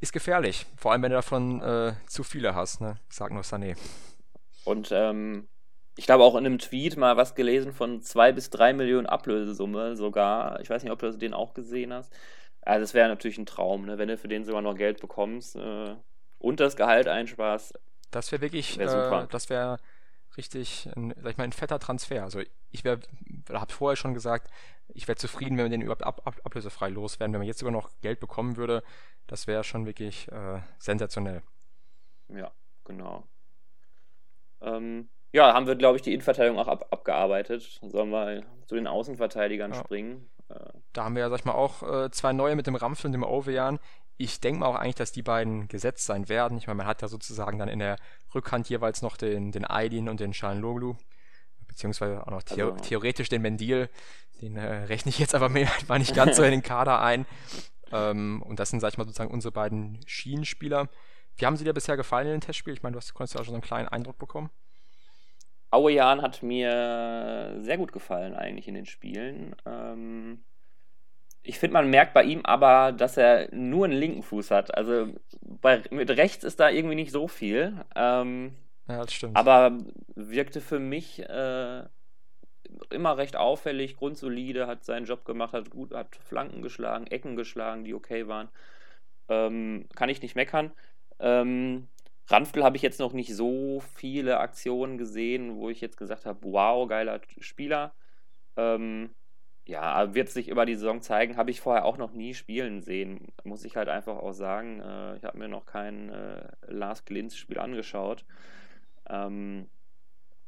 ist gefährlich. Vor allem, wenn du davon äh, zu viele hast, ne? Sag nur Sané. Und ähm, ich glaube auch in einem Tweet mal was gelesen von zwei bis drei Millionen Ablösesumme sogar. Ich weiß nicht, ob du den auch gesehen hast. Also das wäre natürlich ein Traum, ne? wenn du für den sogar noch Geld bekommst äh, und das Gehalt einsparst. Das wäre wirklich, wär äh, das wäre richtig, ein, sag ich mal, ein fetter Transfer. Also ich wäre, habe vorher schon gesagt, ich wäre zufrieden, wenn wir den überhaupt ab, ab, ablösefrei loswerden. Wenn man jetzt sogar noch Geld bekommen würde, das wäre schon wirklich äh, sensationell. Ja, genau. Ähm, ja, haben wir, glaube ich, die Innenverteidigung auch ab, abgearbeitet. Sollen wir zu den Außenverteidigern ja. springen? Äh, da haben wir ja, sag ich mal, auch äh, zwei neue mit dem Rampf und dem Ovejan. Ich denke mal auch eigentlich, dass die beiden gesetzt sein werden. Ich meine, man hat ja sozusagen dann in der Rückhand jeweils noch den, den Aydin und den Loglu beziehungsweise auch noch the also, theoretisch den Mendil. Den äh, rechne ich jetzt aber mehr, war nicht ganz so in den Kader ein. Ähm, und das sind, sag ich mal, sozusagen unsere beiden Schienenspieler. Wie haben sie dir bisher gefallen in den Testspielen? Ich meine, du hast, konntest ja auch schon so einen kleinen Eindruck bekommen. Auejan hat mir sehr gut gefallen eigentlich in den Spielen. Ähm, ich finde, man merkt bei ihm aber, dass er nur einen linken Fuß hat. Also bei, mit rechts ist da irgendwie nicht so viel. Ähm, ja, das stimmt. Aber wirkte für mich äh, immer recht auffällig, grundsolide, hat seinen Job gemacht, hat gut, hat Flanken geschlagen, Ecken geschlagen, die okay waren. Ähm, kann ich nicht meckern. Ähm, Ranftel habe ich jetzt noch nicht so viele Aktionen gesehen, wo ich jetzt gesagt habe, wow, geiler Spieler. Ähm, ja, wird sich über die Saison zeigen, habe ich vorher auch noch nie spielen sehen, muss ich halt einfach auch sagen. Äh, ich habe mir noch kein äh, Lars Glinz-Spiel angeschaut. Ähm,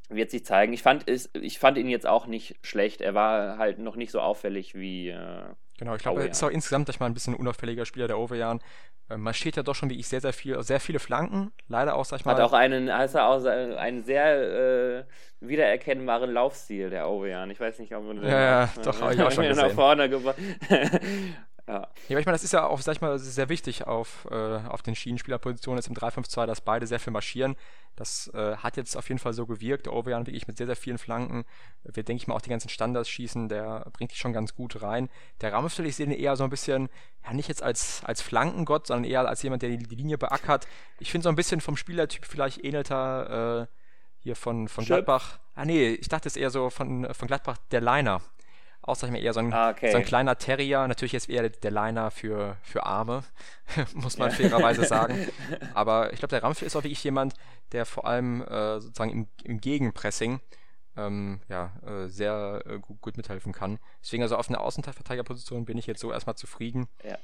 wird sich zeigen. Ich fand, ich fand ihn jetzt auch nicht schlecht. Er war halt noch nicht so auffällig wie. Äh, genau, ich glaube, er ist auch insgesamt ich mal ein bisschen unauffälliger Spieler der Overjahren. Äh, man steht ja doch schon wie ich sehr, sehr viel, sehr viele Flanken. Leider auch, sag ich mal. Hat auch einen, hat auch einen sehr äh, wiedererkennbaren Laufstil, der Overjahren. Ich weiß nicht, ob man Ja, ja, doch, habe ich auch schon gesehen. nach vorne gebracht. Ja. ja, ich meine, das ist ja auch, sag ich mal, sehr wichtig auf, äh, auf den Schienenspielerpositionen jetzt im 3-5-2, dass beide sehr viel marschieren. Das äh, hat jetzt auf jeden Fall so gewirkt. Der Overjan wirklich mit sehr, sehr vielen Flanken. Wir, denke ich mal, auch die ganzen Standards schießen, der bringt die schon ganz gut rein. Der Ramstel, ich sehe den eher so ein bisschen, ja, nicht jetzt als, als Flankengott, sondern eher als jemand, der die, die Linie beackert. Ich finde so ein bisschen vom Spielertyp vielleicht ähnelt er äh, hier von, von Gladbach. Ah, nee, ich dachte es eher so von, von Gladbach, der Liner auch, sag ich mal, eher so ein, ah, okay. so ein kleiner Terrier. Natürlich jetzt eher der Liner für, für Arme, muss man ja. fairerweise sagen. Aber ich glaube, der Ramsey ist auch wirklich jemand, der vor allem äh, sozusagen im, im Gegenpressing ähm, ja, äh, sehr äh, gut, gut, mithelfen kann. Deswegen also auf einer Außenverteidigerposition bin ich jetzt so erstmal zufrieden. Ja.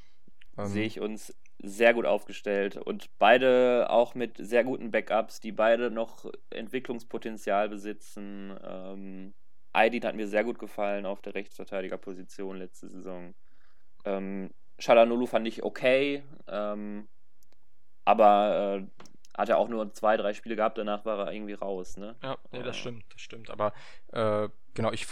Ähm, Sehe ich uns sehr gut aufgestellt und beide auch mit sehr guten Backups, die beide noch Entwicklungspotenzial besitzen. Ähm, Aydin hat mir sehr gut gefallen auf der Rechtsverteidigerposition letzte Saison. Ähm, Shalanulu fand ich okay, ähm, aber äh, hat er auch nur zwei, drei Spiele gehabt, danach war er irgendwie raus, ne? Ja, nee, das stimmt, das stimmt. Aber äh, genau, ich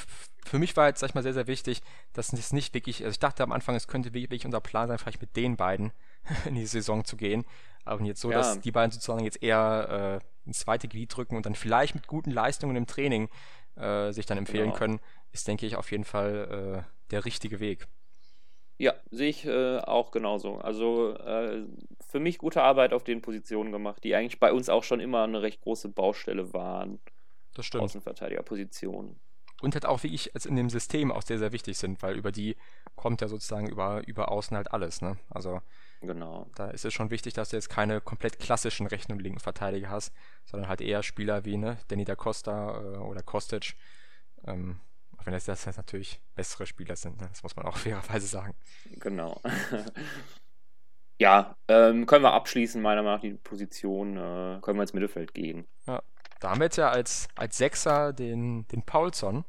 für mich war jetzt, sag ich mal, sehr, sehr wichtig, dass es nicht wirklich, also ich dachte am Anfang, es könnte wirklich unser Plan sein, vielleicht mit den beiden in die Saison zu gehen. Aber jetzt so, ja. dass die beiden sozusagen jetzt eher äh, ins zweite Glied drücken und dann vielleicht mit guten Leistungen im Training äh, sich dann empfehlen genau. können, ist, denke ich, auf jeden Fall äh, der richtige Weg. Ja, sehe ich äh, auch genauso. Also äh, für mich gute Arbeit auf den Positionen gemacht, die eigentlich bei uns auch schon immer eine recht große Baustelle waren. Das stimmt. Außenverteidigerpositionen. Und halt auch wie ich als in dem System auch sehr, sehr wichtig sind, weil über die kommt ja sozusagen über, über außen halt alles, ne? Also Genau. da ist es schon wichtig, dass du jetzt keine komplett klassischen rechten und linken Verteidiger hast, sondern halt eher Spieler wie ne, Danny da Costa äh, oder Kostic. Ähm, auch wenn das, das jetzt natürlich bessere Spieler sind, ne? das muss man auch fairerweise sagen. Genau. ja, ähm, können wir abschließen, meiner Meinung nach, die Position, äh, können wir ins Mittelfeld gehen. Ja, da haben wir jetzt ja als, als Sechser den, den Paulson.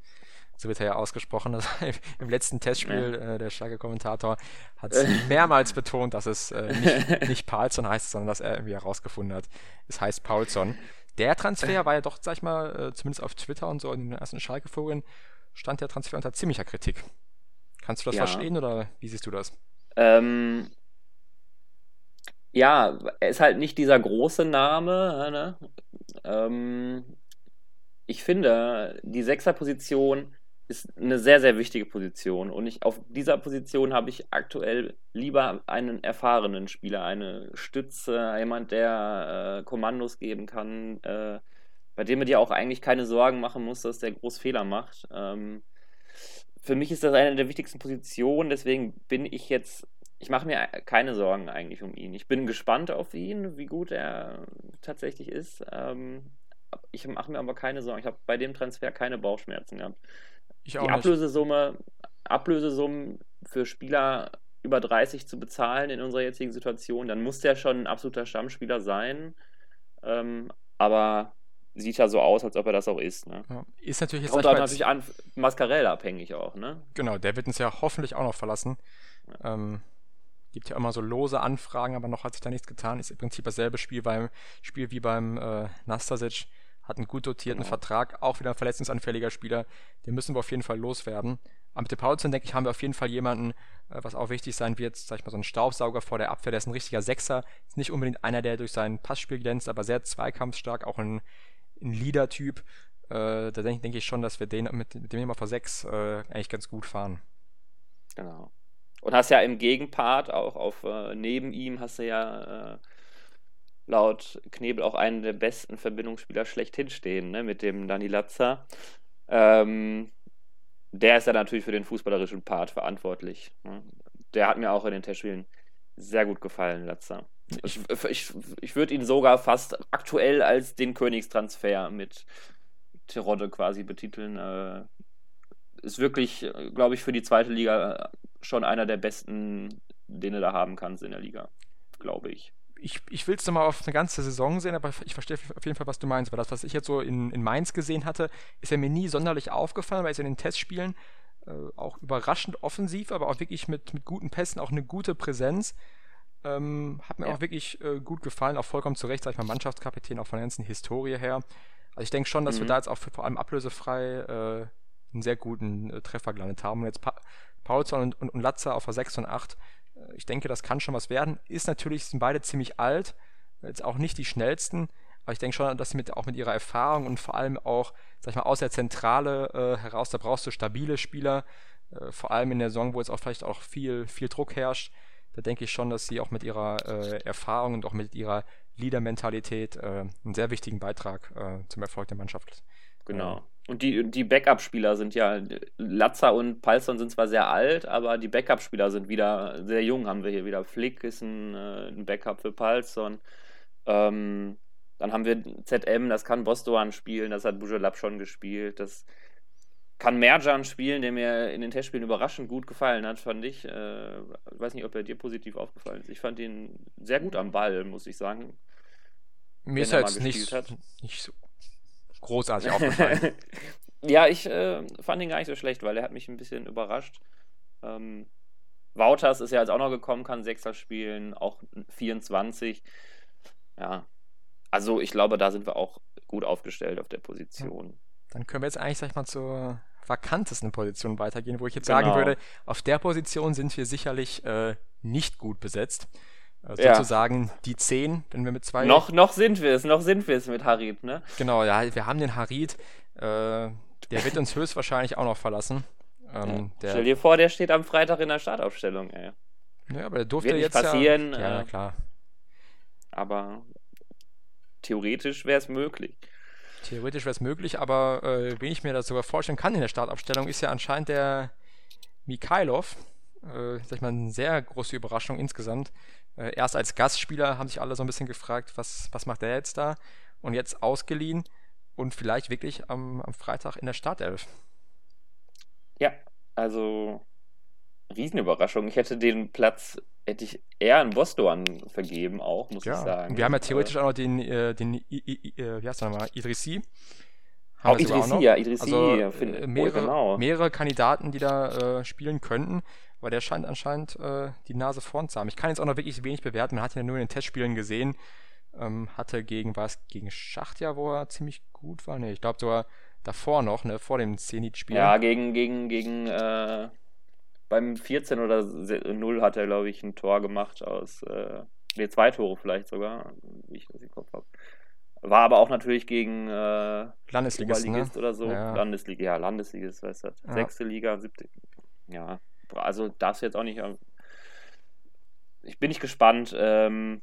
So wird er ja ausgesprochen. Also Im letzten Testspiel, äh, der starke Kommentator, hat mehrmals betont, dass es äh, nicht, nicht Paulson heißt, sondern dass er irgendwie herausgefunden hat, es heißt Paulson. Der Transfer war ja doch, sag ich mal, äh, zumindest auf Twitter und so in den ersten Schalke-Foren, stand der Transfer unter ziemlicher Kritik. Kannst du das Ja. verstehen oder wie siehst du das? Ähm, ja, er ist halt nicht dieser große Name. Ne? Ähm, ich finde, die Sechserposition ist eine sehr, sehr wichtige Position. Und ich, auf dieser Position habe ich aktuell lieber einen erfahrenen Spieler, eine Stütze, jemand, der äh, Kommandos geben kann, äh, bei dem du dir auch eigentlich keine Sorgen machen musst, dass der groß Fehler macht. Ähm, für mich ist das eine der wichtigsten Positionen, deswegen bin ich jetzt ich mache mir keine Sorgen eigentlich um ihn. Ich bin gespannt auf ihn, wie gut er tatsächlich ist. Ähm, ich mache mir aber keine Sorgen. Ich habe bei dem Transfer keine Bauchschmerzen gehabt. Ich Die nicht. Ablösesumme, Ablösesummen für Spieler über 30 zu bezahlen in unserer jetzigen Situation, dann muss der schon ein absoluter Stammspieler sein. Ähm, aber sieht ja so aus, als ob er das auch ist. Ne? Ja. Ist natürlich jetzt, ich mal, jetzt- natürlich an, Mascarell abhängig auch, ne? Genau, der wird uns ja hoffentlich auch noch verlassen. Ähm, gibt ja immer so lose Anfragen, aber noch hat sich da nichts getan. Ist im Prinzip dasselbe Spiel beim Spiel wie beim äh, Nastasic. Hat einen gut dotierten Genau. Vertrag, auch wieder ein verletzungsanfälliger Spieler. Den müssen wir auf jeden Fall loswerden. Aber mit dem Paulsen, denke ich, haben wir auf jeden Fall jemanden, äh, was auch wichtig sein wird, sag ich mal, so ein Staubsauger vor der Abwehr, der ist ein richtiger Sechser. Ist nicht unbedingt einer, der durch sein Passspiel glänzt, aber sehr zweikampfstark, auch ein, ein Leader-Typ. Äh, da denke denk ich schon, dass wir den mit, mit dem immer vor sechs äh, eigentlich ganz gut fahren. Genau. Und hast ja im Gegenpart auch auf äh, neben ihm hast du ja laut Knebel auch einen der besten Verbindungsspieler schlechthin stehen, ne, mit dem Dani Latza. Ähm, der ist ja natürlich für den fußballerischen Part verantwortlich. Ne? Der hat mir auch in den Testspielen sehr gut gefallen, Latza. Ich, ich, ich würde ihn sogar fast aktuell als den Königstransfer mit Terodde quasi betiteln. Äh, ist wirklich, glaube ich, für die zweite Liga schon einer der besten, den du da haben kannst in der Liga, glaube ich. Ich, ich will es nochmal auf eine ganze Saison sehen, aber ich verstehe auf jeden Fall, was du meinst. Weil das, was ich jetzt so in, in Mainz gesehen hatte, ist er mir nie sonderlich aufgefallen, weil es in den Testspielen äh, auch überraschend offensiv, aber auch wirklich mit, mit guten Pässen, auch eine gute Präsenz. Ähm, hat mir Ja. auch wirklich äh, gut gefallen, auch vollkommen zu Recht, sag ich mal, Mannschaftskapitän, auch von der ganzen Historie her. Also ich denke schon, dass wir Mhm. da jetzt auch für, vor allem ablösefrei äh, einen sehr guten äh, Treffer gelandet haben. Und jetzt pa Paulson und, und, und Latza auf der 6 und 8 äh, ich denke, das kann schon was werden. Ist natürlich, sind beide ziemlich alt, jetzt auch nicht die schnellsten, aber ich denke schon, dass sie mit, auch mit ihrer Erfahrung und vor allem auch, sag ich mal, aus der Zentrale äh, heraus, da brauchst du stabile Spieler, äh, vor allem in der Saison, wo jetzt auch vielleicht auch viel, viel Druck herrscht. Da denke ich schon, dass sie auch mit ihrer äh, Erfahrung und auch mit ihrer Leader-Mentalität äh, einen sehr wichtigen Beitrag äh, zum Erfolg der Mannschaft. Genau. Und die, die Backup-Spieler sind ja, Latza und Palsson sind zwar sehr alt, aber die Backup-Spieler sind wieder sehr jung, haben wir hier wieder. Flick ist ein, äh, ein Backup für Palsson. Ähm, dann haben wir ZM, das kann Bostoan spielen, das hat Bujelab schon gespielt. Das kann Merjan spielen, der mir in den Testspielen überraschend gut gefallen hat, fand ich. Äh, weiß nicht, ob er dir positiv aufgefallen ist. Ich fand ihn sehr gut am Ball, muss ich sagen. Mir ist er mal jetzt nicht, nicht so großartig aufgefallen. ja, ich äh, fand ihn gar nicht so schlecht, weil er hat mich ein bisschen überrascht. Ähm, Wouters ist ja jetzt auch noch gekommen, kann Sechser spielen, auch 24. Ja, also ich glaube, da sind wir auch gut aufgestellt auf der Position. Dann können wir jetzt eigentlich, sag ich mal, zur vakantesten Position weitergehen, wo ich jetzt Genau. sagen würde, auf der Position sind wir sicherlich äh, nicht gut besetzt. Äh, Ja. Sozusagen die 10, wenn wir mit zwei. Noch, noch sind wir es, noch sind wir es mit Harit, ne? Genau, ja, wir haben den Harid. Äh, der wird uns höchstwahrscheinlich auch noch verlassen. Ähm, ja. Stell dir vor, der steht am Freitag in der Startaufstellung, ey. Ja, aber der durfte Wird jetzt passieren. Ja, ja, äh, klar. Aber theoretisch wäre es möglich. Theoretisch wäre es möglich, aber äh, wen ich mir das sogar vorstellen kann in der Startaufstellung, ist ja anscheinend der Mikhailov. Äh, sag ich mal, eine sehr große Überraschung insgesamt. Äh, erst als Gastspieler haben sich alle so ein bisschen gefragt, was, was macht der jetzt da? Und jetzt ausgeliehen und vielleicht wirklich am, am Freitag in der Startelf. Ja, also Riesenüberraschung. Ich hätte den Platz, hätte ich eher an Boston vergeben auch, muss ja. ich sagen. Wir haben ja theoretisch äh, auch noch den, äh, den I, I, äh, wie heißt der nochmal, Idrissi. Auch Idrissi, ja, Idrissi. Also, find, äh, mehrere, genau. mehrere Kandidaten, die da äh, spielen könnten, aber der scheint anscheinend äh, die Nase vorn zu haben. Ich kann jetzt auch noch wirklich wenig bewerten, man hat ihn ja nur in den Testspielen gesehen. Ähm, hatte gegen, war es gegen Schacht ja, wo er ziemlich gut war? Ne, ich glaube sogar davor noch, ne, vor dem Zenit-Spiel. Ja, gegen, gegen, gegen, äh, beim 14 oder 0 hat er, glaube ich, ein Tor gemacht aus, äh, ne, zwei Tore vielleicht sogar, wie ich das im Kopf habe. War aber auch natürlich gegen äh, Landesligist, ne? oder so. Ja. Landesliga, ja, Landesligist, weißt du. Ja. Sechste Liga, siebte. Ja, also darfst du jetzt auch nicht. Ähm, ich bin nicht gespannt. Ähm,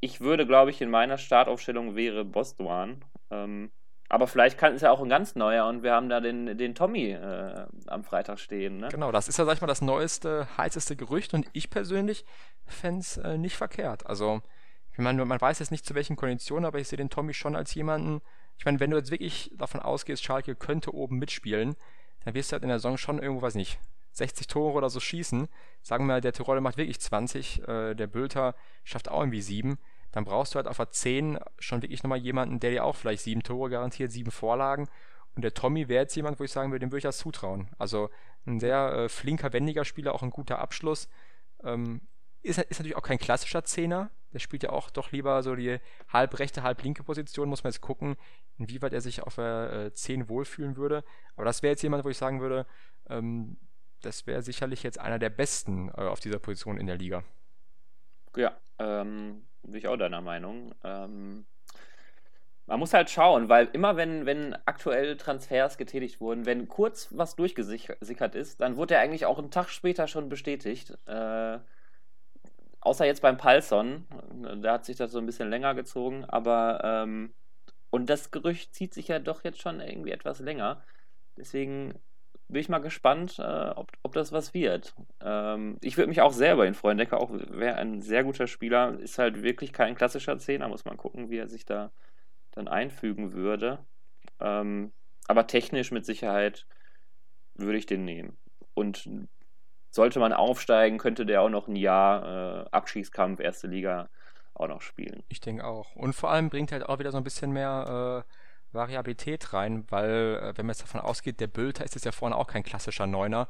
ich würde, glaube ich, in meiner Startaufstellung wäre Bostwan. Ähm, aber vielleicht kann es ja auch ein ganz neuer und wir haben da den, den Tommy äh, am Freitag stehen. Ne? Genau, das ist ja, sag ich mal, das neueste, heißeste Gerücht und ich persönlich fände es äh, nicht verkehrt. Also, ich meine, man weiß jetzt nicht zu welchen Konditionen, aber ich sehe den Tommy schon als jemanden. Ich meine, wenn du jetzt wirklich davon ausgehst, Schalke könnte oben mitspielen, dann wirst du halt in der Saison schon irgendwo, weiß nicht, 60 Tore oder so schießen. Sagen wir mal, der Tiroler macht wirklich 20, äh, der Bülter schafft auch irgendwie 7 dann brauchst du halt auf der 10 schon wirklich nochmal jemanden, der dir auch vielleicht sieben Tore garantiert, sieben Vorlagen. Und der Tommy wäre jetzt jemand, wo ich sagen würde, dem würde ich das zutrauen. Also ein sehr äh, flinker, wendiger Spieler, auch ein guter Abschluss. Ähm, ist, ist natürlich auch kein klassischer Zehner. Der spielt ja auch doch lieber so die halb rechte, halb linke Position. Muss man jetzt gucken, inwieweit er sich auf der äh, 10 wohlfühlen würde. Aber das wäre jetzt jemand, wo ich sagen würde, ähm, das wäre sicherlich jetzt einer der besten äh, auf dieser Position in der Liga. Ja, ähm, bin ich auch deiner Meinung. Ähm, man muss halt schauen, weil immer wenn, wenn aktuell Transfers getätigt wurden, wenn kurz was durchgesickert ist, dann wurde er eigentlich auch einen Tag später schon bestätigt. Äh, außer jetzt beim Palson, da hat sich das so ein bisschen länger gezogen, aber ähm, und das Gerücht zieht sich ja doch jetzt schon irgendwie etwas länger. Deswegen bin ich mal gespannt, äh, ob, ob das was wird. Ähm, ich würde mich auch selber ihn freuen. Decker auch wäre ein sehr guter Spieler. Ist halt wirklich kein klassischer Zehner. Muss man gucken, wie er sich da dann einfügen würde. Ähm, aber technisch mit Sicherheit würde ich den nehmen. Und sollte man aufsteigen, könnte der auch noch ein Jahr äh, Abschießkampf, erste Liga auch noch spielen. Ich denke auch. Und vor allem bringt halt auch wieder so ein bisschen mehr äh, Variabilität rein, weil, äh, wenn man jetzt davon ausgeht, der Bülter ist jetzt ja vorne auch kein klassischer Neuner.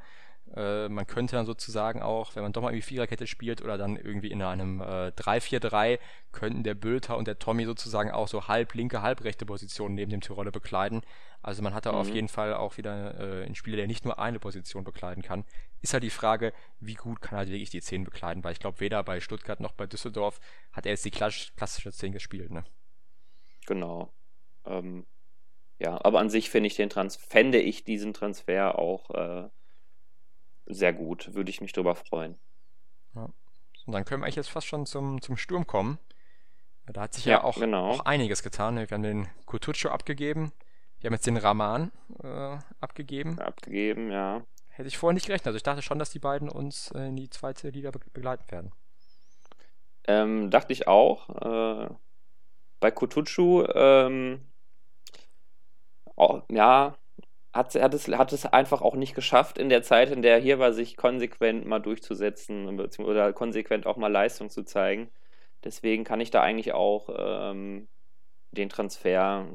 Äh, man könnte dann sozusagen auch, wenn man doch mal irgendwie Viererkette spielt oder dann irgendwie in einem äh, 3-4-3, könnten der Bülter und der Tommy sozusagen auch so halb linke, halb rechte Positionen neben dem Tiroler bekleiden. Also man hat da mhm. auf jeden Fall auch wieder äh, einen Spieler, der nicht nur eine Position bekleiden kann. Ist halt die Frage, wie gut kann er halt wirklich die 10 bekleiden, weil ich glaube, weder bei Stuttgart noch bei Düsseldorf hat er jetzt die klassische 10 gespielt, ne? Genau. Ähm, ja, aber an sich finde ich den Trans fände ich diesen Transfer auch äh, sehr gut. Würde ich mich darüber freuen. Ja. Und dann können wir eigentlich jetzt fast schon zum, zum Sturm kommen. Da hat sich ja, ja auch, genau. auch einiges getan. Wir haben den Kutucu abgegeben. Wir haben jetzt den Rahman äh, abgegeben. Abgegeben, ja. Hätte ich vorher nicht gerechnet. Also ich dachte schon, dass die beiden uns äh, in die zweite Liga be begleiten werden. Ähm, dachte ich auch. Äh, bei Kutucu ähm, oh, ja, hat, hat, es, hat es einfach auch nicht geschafft in der Zeit, in der er hier war, sich konsequent mal durchzusetzen oder konsequent auch mal Leistung zu zeigen. Deswegen kann ich da eigentlich auch ähm, den Transfer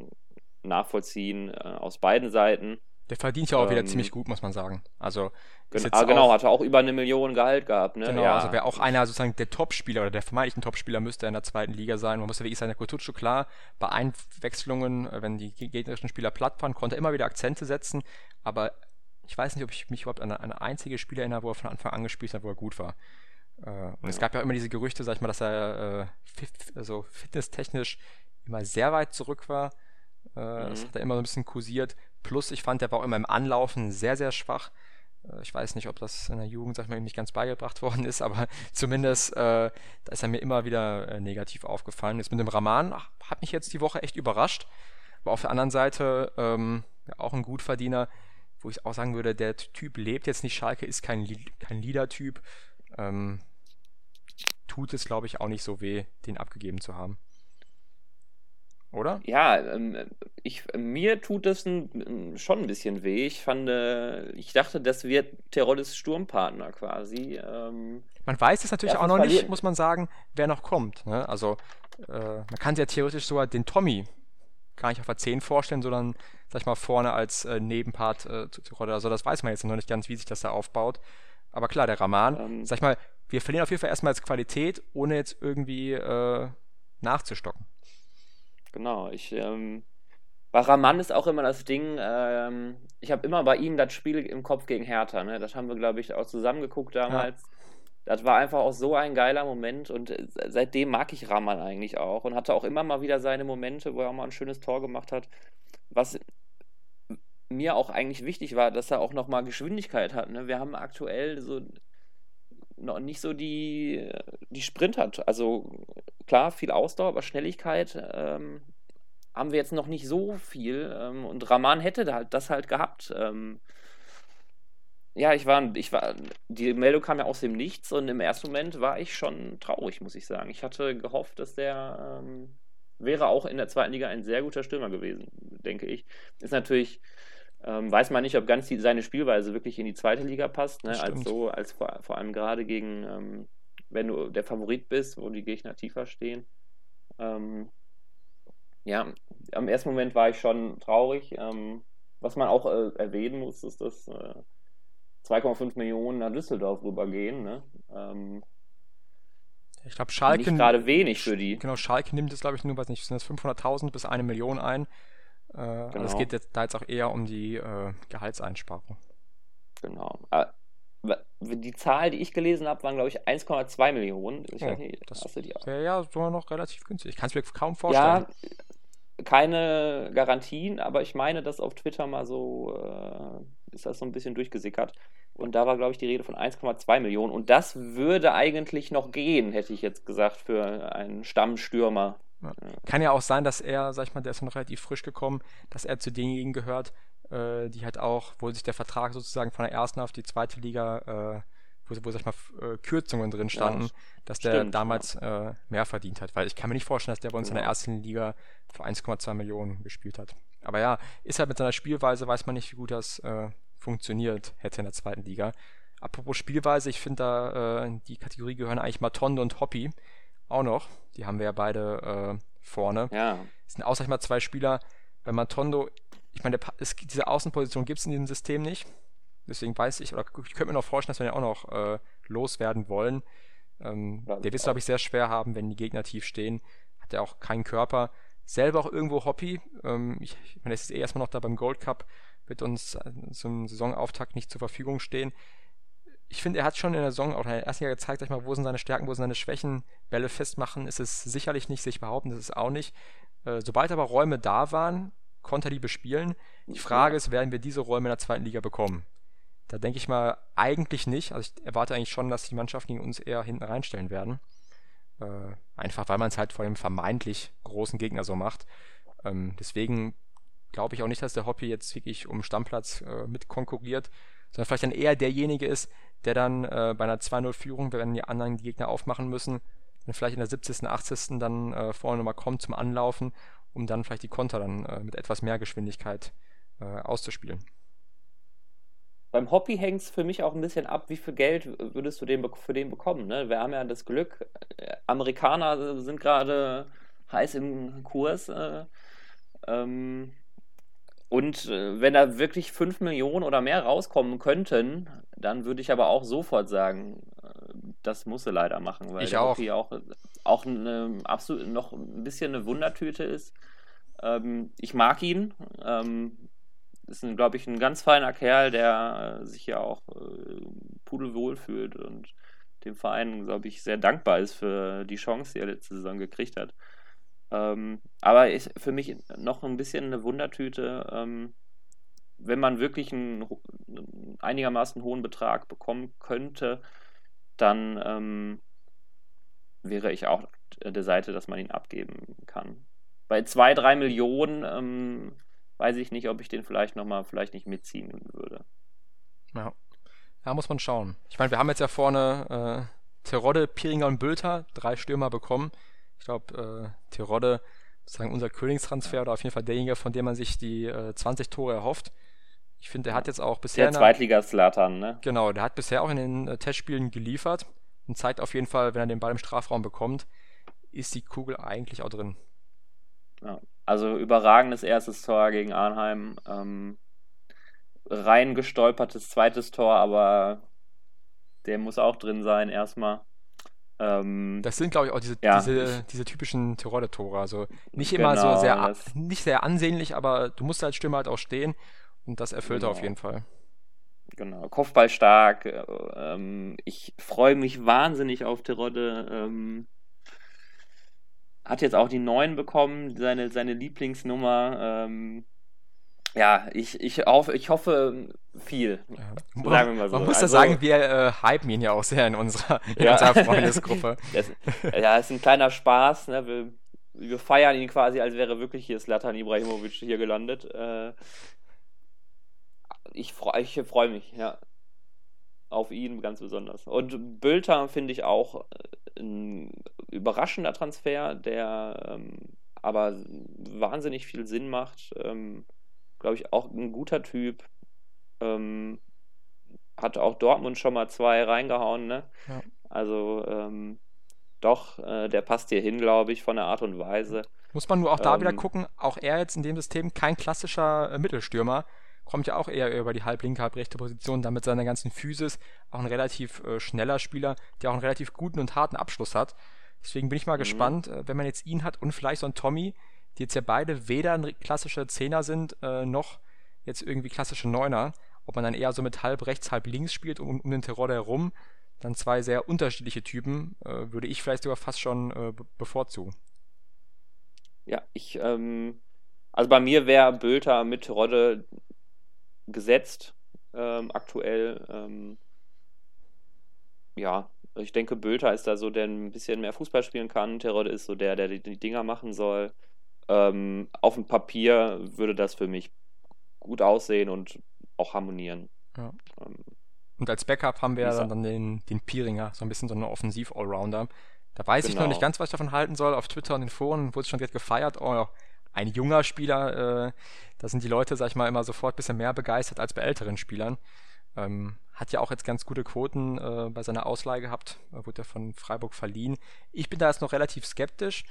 nachvollziehen äh, aus beiden Seiten. Der verdient ja auch ähm, wieder ziemlich gut, muss man sagen. Also Gen ah, genau, hat er auch über eine Million Gehalt gehabt. Ne? Genau, ja. also wäre auch einer sozusagen der Topspieler oder der vermeintlichen Topspieler müsste in der zweiten Liga sein. Man muss ja wirklich sagen, der Kutucu, klar, bei Einwechslungen, wenn die gegnerischen Spieler platt waren, konnte er immer wieder Akzente setzen, aber ich weiß nicht, ob ich mich überhaupt an eine, einzige Spieler erinnere, wo er von Anfang an gespielt hat, wo er gut war. Äh, und es gab ja immer diese Gerüchte, sag ich mal, dass er äh, also fitnesstechnisch immer sehr weit zurück war. Äh, mhm. Das hat er immer so ein bisschen kursiert. Plus, ich fand, der war auch immer im Anlaufen sehr, sehr schwach. Äh, ich weiß nicht, ob das in der Jugend, sag ich mal, nicht ganz beigebracht worden ist, aber zumindest äh, da ist er mir immer wieder äh, negativ aufgefallen. Jetzt mit dem Raman hat mich jetzt die Woche echt überrascht. Aber auf der anderen Seite ähm, auch ein Gutverdiener, wo ich auch sagen würde, der Typ lebt jetzt nicht. Schalke ist kein, kein Leader-Typ. Ähm, tut es, glaube ich, auch nicht so weh, den abgegeben zu haben. Oder? Ja, ähm, ich, mir tut es ein, schon ein bisschen weh. Ich fand, äh, ich dachte, das wird Teroddes Sturmpartner quasi. Ähm, man weiß es natürlich auch noch nicht, muss man sagen, wer noch kommt. Ne? Also, äh, man kann sich ja theoretisch sogar den Tommy gar nicht auf der 10 vorstellen, sondern, sag ich mal, vorne als äh, Nebenpart äh, zu, zu Also, das weiß man jetzt noch nicht ganz, wie sich das da aufbaut. Aber klar, der Raman, ähm, sag ich mal, wir verlieren auf jeden Fall erstmal als Qualität, ohne jetzt irgendwie äh, nachzustocken. Genau, ich, ähm, bei Raman ist auch immer das Ding, ähm, ich habe immer bei ihm das Spiel im Kopf gegen Hertha, ne? Das haben wir, glaube ich, auch zusammen geguckt damals. Ja. Das war einfach auch so ein geiler Moment und äh, seitdem mag ich Raman eigentlich auch und hatte auch immer mal wieder seine Momente, wo er auch mal ein schönes Tor gemacht hat. Was mir auch eigentlich wichtig war, dass er auch nochmal Geschwindigkeit hat. Ne? Wir haben aktuell so noch nicht so die, die Sprint hat. Also klar, viel Ausdauer, aber Schnelligkeit ähm, haben wir jetzt noch nicht so viel. Ähm, und Raman hätte halt das halt gehabt. Ähm, ja, ich war, ich war, die Meldung kam ja aus dem Nichts und im ersten Moment war ich schon traurig, muss ich sagen. Ich hatte gehofft, dass der ähm, wäre auch in der zweiten Liga ein sehr guter Stürmer gewesen, denke ich. Ist natürlich ähm, weiß man nicht, ob ganz die, seine Spielweise wirklich in die zweite Liga passt. Ne? Als so, als vor, vor allem gerade gegen, ähm, wenn du der Favorit bist, wo die Gegner tiefer stehen. Ähm, ja, am ersten Moment war ich schon traurig. Ähm, was man auch äh, erwähnen muss, ist, dass äh, 2,5 Millionen nach Düsseldorf rübergehen. Ne? Ähm, ich glaube, Schalke. Nicht gerade wenig für die. Genau, Schalke nimmt es, glaube ich, nur, weiß nicht, sind das 500.000 bis eine Million ein. Äh, genau. Es geht jetzt, da jetzt auch eher um die äh, Gehaltseinsparung. Genau. Äh, die Zahl, die ich gelesen habe, waren, glaube ich, 1,2 Millionen. Ich oh, nicht, das wäre ja sogar noch relativ günstig. Ich kann es mir kaum vorstellen. Ja, keine Garantien, aber ich meine, dass auf Twitter mal so äh, ist das so ein bisschen durchgesickert. Und da war, glaube ich, die Rede von 1,2 Millionen. Und das würde eigentlich noch gehen, hätte ich jetzt gesagt, für einen Stammstürmer. Ja. Kann ja auch sein, dass er, sag ich mal, der ist noch relativ frisch gekommen, dass er zu denjenigen gehört, äh, die halt auch, wo sich der Vertrag sozusagen von der ersten auf die zweite Liga, äh, wo, wo, sag ich mal, äh, Kürzungen drin standen, ja, dass der stimmt, damals ja. Äh, mehr verdient hat. Weil ich kann mir nicht vorstellen, dass der bei uns in der ersten Liga für 1,2 Millionen gespielt hat. Aber ja, ist halt mit seiner Spielweise, weiß man nicht, wie gut das äh, funktioniert hätte in der zweiten Liga. Apropos Spielweise, ich finde da, äh, die Kategorie gehören eigentlich Matonde und Hoppy auch noch. Die haben wir ja beide äh, vorne. Ja. Es sind außer mal zwei Spieler. Bei Matondo, ich meine, es, diese Außenposition gibt es in diesem System nicht. Deswegen weiß ich, oder ich könnte mir noch vorstellen, dass wir ja auch noch äh, loswerden wollen. Ähm, der wird es, glaube ich, sehr schwer haben, wenn die Gegner tief stehen. Hat er auch keinen Körper. Selber auch irgendwo Hoppy. Ähm, ich, ich meine, es ist eh erstmal noch da beim Gold Cup, wird uns äh, zum Saisonauftakt nicht zur Verfügung stehen ich finde, er hat schon in der Saison auch in der ersten Jahr gezeigt, sag ich mal, wo sind seine Stärken, wo sind seine Schwächen. Bälle festmachen ist es sicherlich nicht, sich behaupten, das ist auch nicht. Äh, sobald aber Räume da waren, konnte er die bespielen. Die Frage ist, werden wir diese Räume in der zweiten Liga bekommen? Da denke ich mal eigentlich nicht. Also ich erwarte eigentlich schon, dass die Mannschaften gegen uns eher hinten reinstellen werden. Äh, einfach weil man es halt vor dem vermeintlich großen Gegner so macht. Ähm, deswegen glaube ich auch nicht, dass der Hoppy jetzt wirklich um Stammplatz äh, mit konkurriert, sondern vielleicht dann eher derjenige ist, der dann äh, bei einer 2-0-Führung, wenn die anderen Gegner aufmachen müssen, dann vielleicht in der 70., 80. dann äh, vorne nochmal kommt zum Anlaufen, um dann vielleicht die Konter dann äh, mit etwas mehr Geschwindigkeit äh, auszuspielen. Beim Hobby hängt es für mich auch ein bisschen ab, wie viel Geld würdest du den, für den bekommen. Ne? Wir haben ja das Glück, äh, Amerikaner sind gerade heiß im Kurs. Äh, ähm, und äh, wenn da wirklich 5 Millionen oder mehr rauskommen könnten, dann würde ich aber auch sofort sagen, äh, das muss er leider machen, weil ich der auch. Hockey auch, auch eine, absolut noch ein bisschen eine Wundertüte ist. Ähm, ich mag ihn. Ähm, ist, glaube ich, ein ganz feiner Kerl, der sich ja auch äh, pudelwohl fühlt und dem Verein, glaube ich, sehr dankbar ist für die Chance, die er letzte Saison gekriegt hat. Ähm, aber ist für mich noch ein bisschen eine Wundertüte. Ähm, wenn man wirklich einen, einigermaßen hohen Betrag bekommen könnte, dann ähm, wäre ich auch der Seite, dass man ihn abgeben kann. Bei zwei, drei Millionen ähm, weiß ich nicht, ob ich den vielleicht nochmal vielleicht nicht mitziehen würde. Ja. ja, muss man schauen. Ich meine, wir haben jetzt ja vorne äh, Terodde, Piringer und Bülter, drei Stürmer bekommen. Ich glaube, äh, Terodde sozusagen unser Königstransfer oder auf jeden Fall derjenige, von dem man sich die äh, 20 Tore erhofft. Ich finde, der hat jetzt auch bisher. Der Zweitliga-Slattern, ne? Genau, der hat bisher auch in den äh, Testspielen geliefert und zeigt auf jeden Fall, wenn er den Ball im Strafraum bekommt, ist die Kugel eigentlich auch drin. Ja, also überragendes erstes Tor gegen Arnheim. Ähm, rein gestolpertes zweites Tor, aber der muss auch drin sein erstmal. Ähm, das sind, glaube ich, auch diese, ja. diese, diese typischen Tirole-Tore. Also nicht immer genau, so sehr, nicht sehr ansehnlich, aber du musst als Stürmer halt auch stehen und das erfüllt genau. er auf jeden Fall. Genau, Kopfball stark. Äh, ähm, ich freue mich wahnsinnig auf Terodde. Ähm, hat jetzt auch die 9 bekommen, seine, seine Lieblingsnummer. Ähm, ja, ich, ich, auf, ich hoffe viel. Ja. Sagen wir mal so. Man muss also, ja sagen, wir äh, hypen ihn ja auch sehr in unserer, in ja. unserer Freundesgruppe. das, ja, ist ein kleiner Spaß. Ne? Wir, wir feiern ihn quasi, als wäre wirklich hier Slatan Ibrahimovic hier gelandet. Äh, ich freue ich freu mich, ja. Auf ihn ganz besonders. Und Bülter finde ich auch äh, ein überraschender Transfer, der ähm, aber wahnsinnig viel Sinn macht. Ähm, glaube ich, auch ein guter Typ. Ähm, hat auch Dortmund schon mal zwei reingehauen, ne? Ja. Also ähm, doch, äh, der passt hier hin, glaube ich, von der Art und Weise. Muss man nur auch da ähm, wieder gucken, auch er jetzt in dem System kein klassischer äh, Mittelstürmer, kommt ja auch eher über die halblinke, halbrechte Position, damit seiner ganzen Physis auch ein relativ äh, schneller Spieler, der auch einen relativ guten und harten Abschluss hat. Deswegen bin ich mal mhm. gespannt, äh, wenn man jetzt ihn hat und vielleicht so einen Tommy, die jetzt ja beide weder ein klassischer Zehner sind, äh, noch jetzt irgendwie klassische Neuner, ob man dann eher so mit halb rechts, halb links spielt, um, um den Terodde herum, dann zwei sehr unterschiedliche Typen, äh, würde ich vielleicht sogar fast schon äh, bevorzugen. Ja, ich, ähm, also bei mir wäre Bülter mit Terodde gesetzt, ähm, aktuell. Ähm, ja, ich denke, Bülter ist da so, der ein bisschen mehr Fußball spielen kann. Terodde ist so der, der die Dinger machen soll. Ähm, auf dem Papier würde das für mich gut aussehen und auch harmonieren. Ja. Ähm, und als Backup haben wir ja dann den, den Piringer, so ein bisschen so einen Offensiv-Allrounder. Da weiß genau. ich noch nicht genau. ganz, was ich davon halten soll. Auf Twitter und den Foren wurde es schon jetzt gefeiert. Oh, ein junger Spieler, äh, da sind die Leute, sag ich mal, immer sofort ein bisschen mehr begeistert als bei älteren Spielern. Ähm, hat ja auch jetzt ganz gute Quoten äh, bei seiner Ausleihe gehabt, wurde ja von Freiburg verliehen. Ich bin da jetzt noch relativ skeptisch.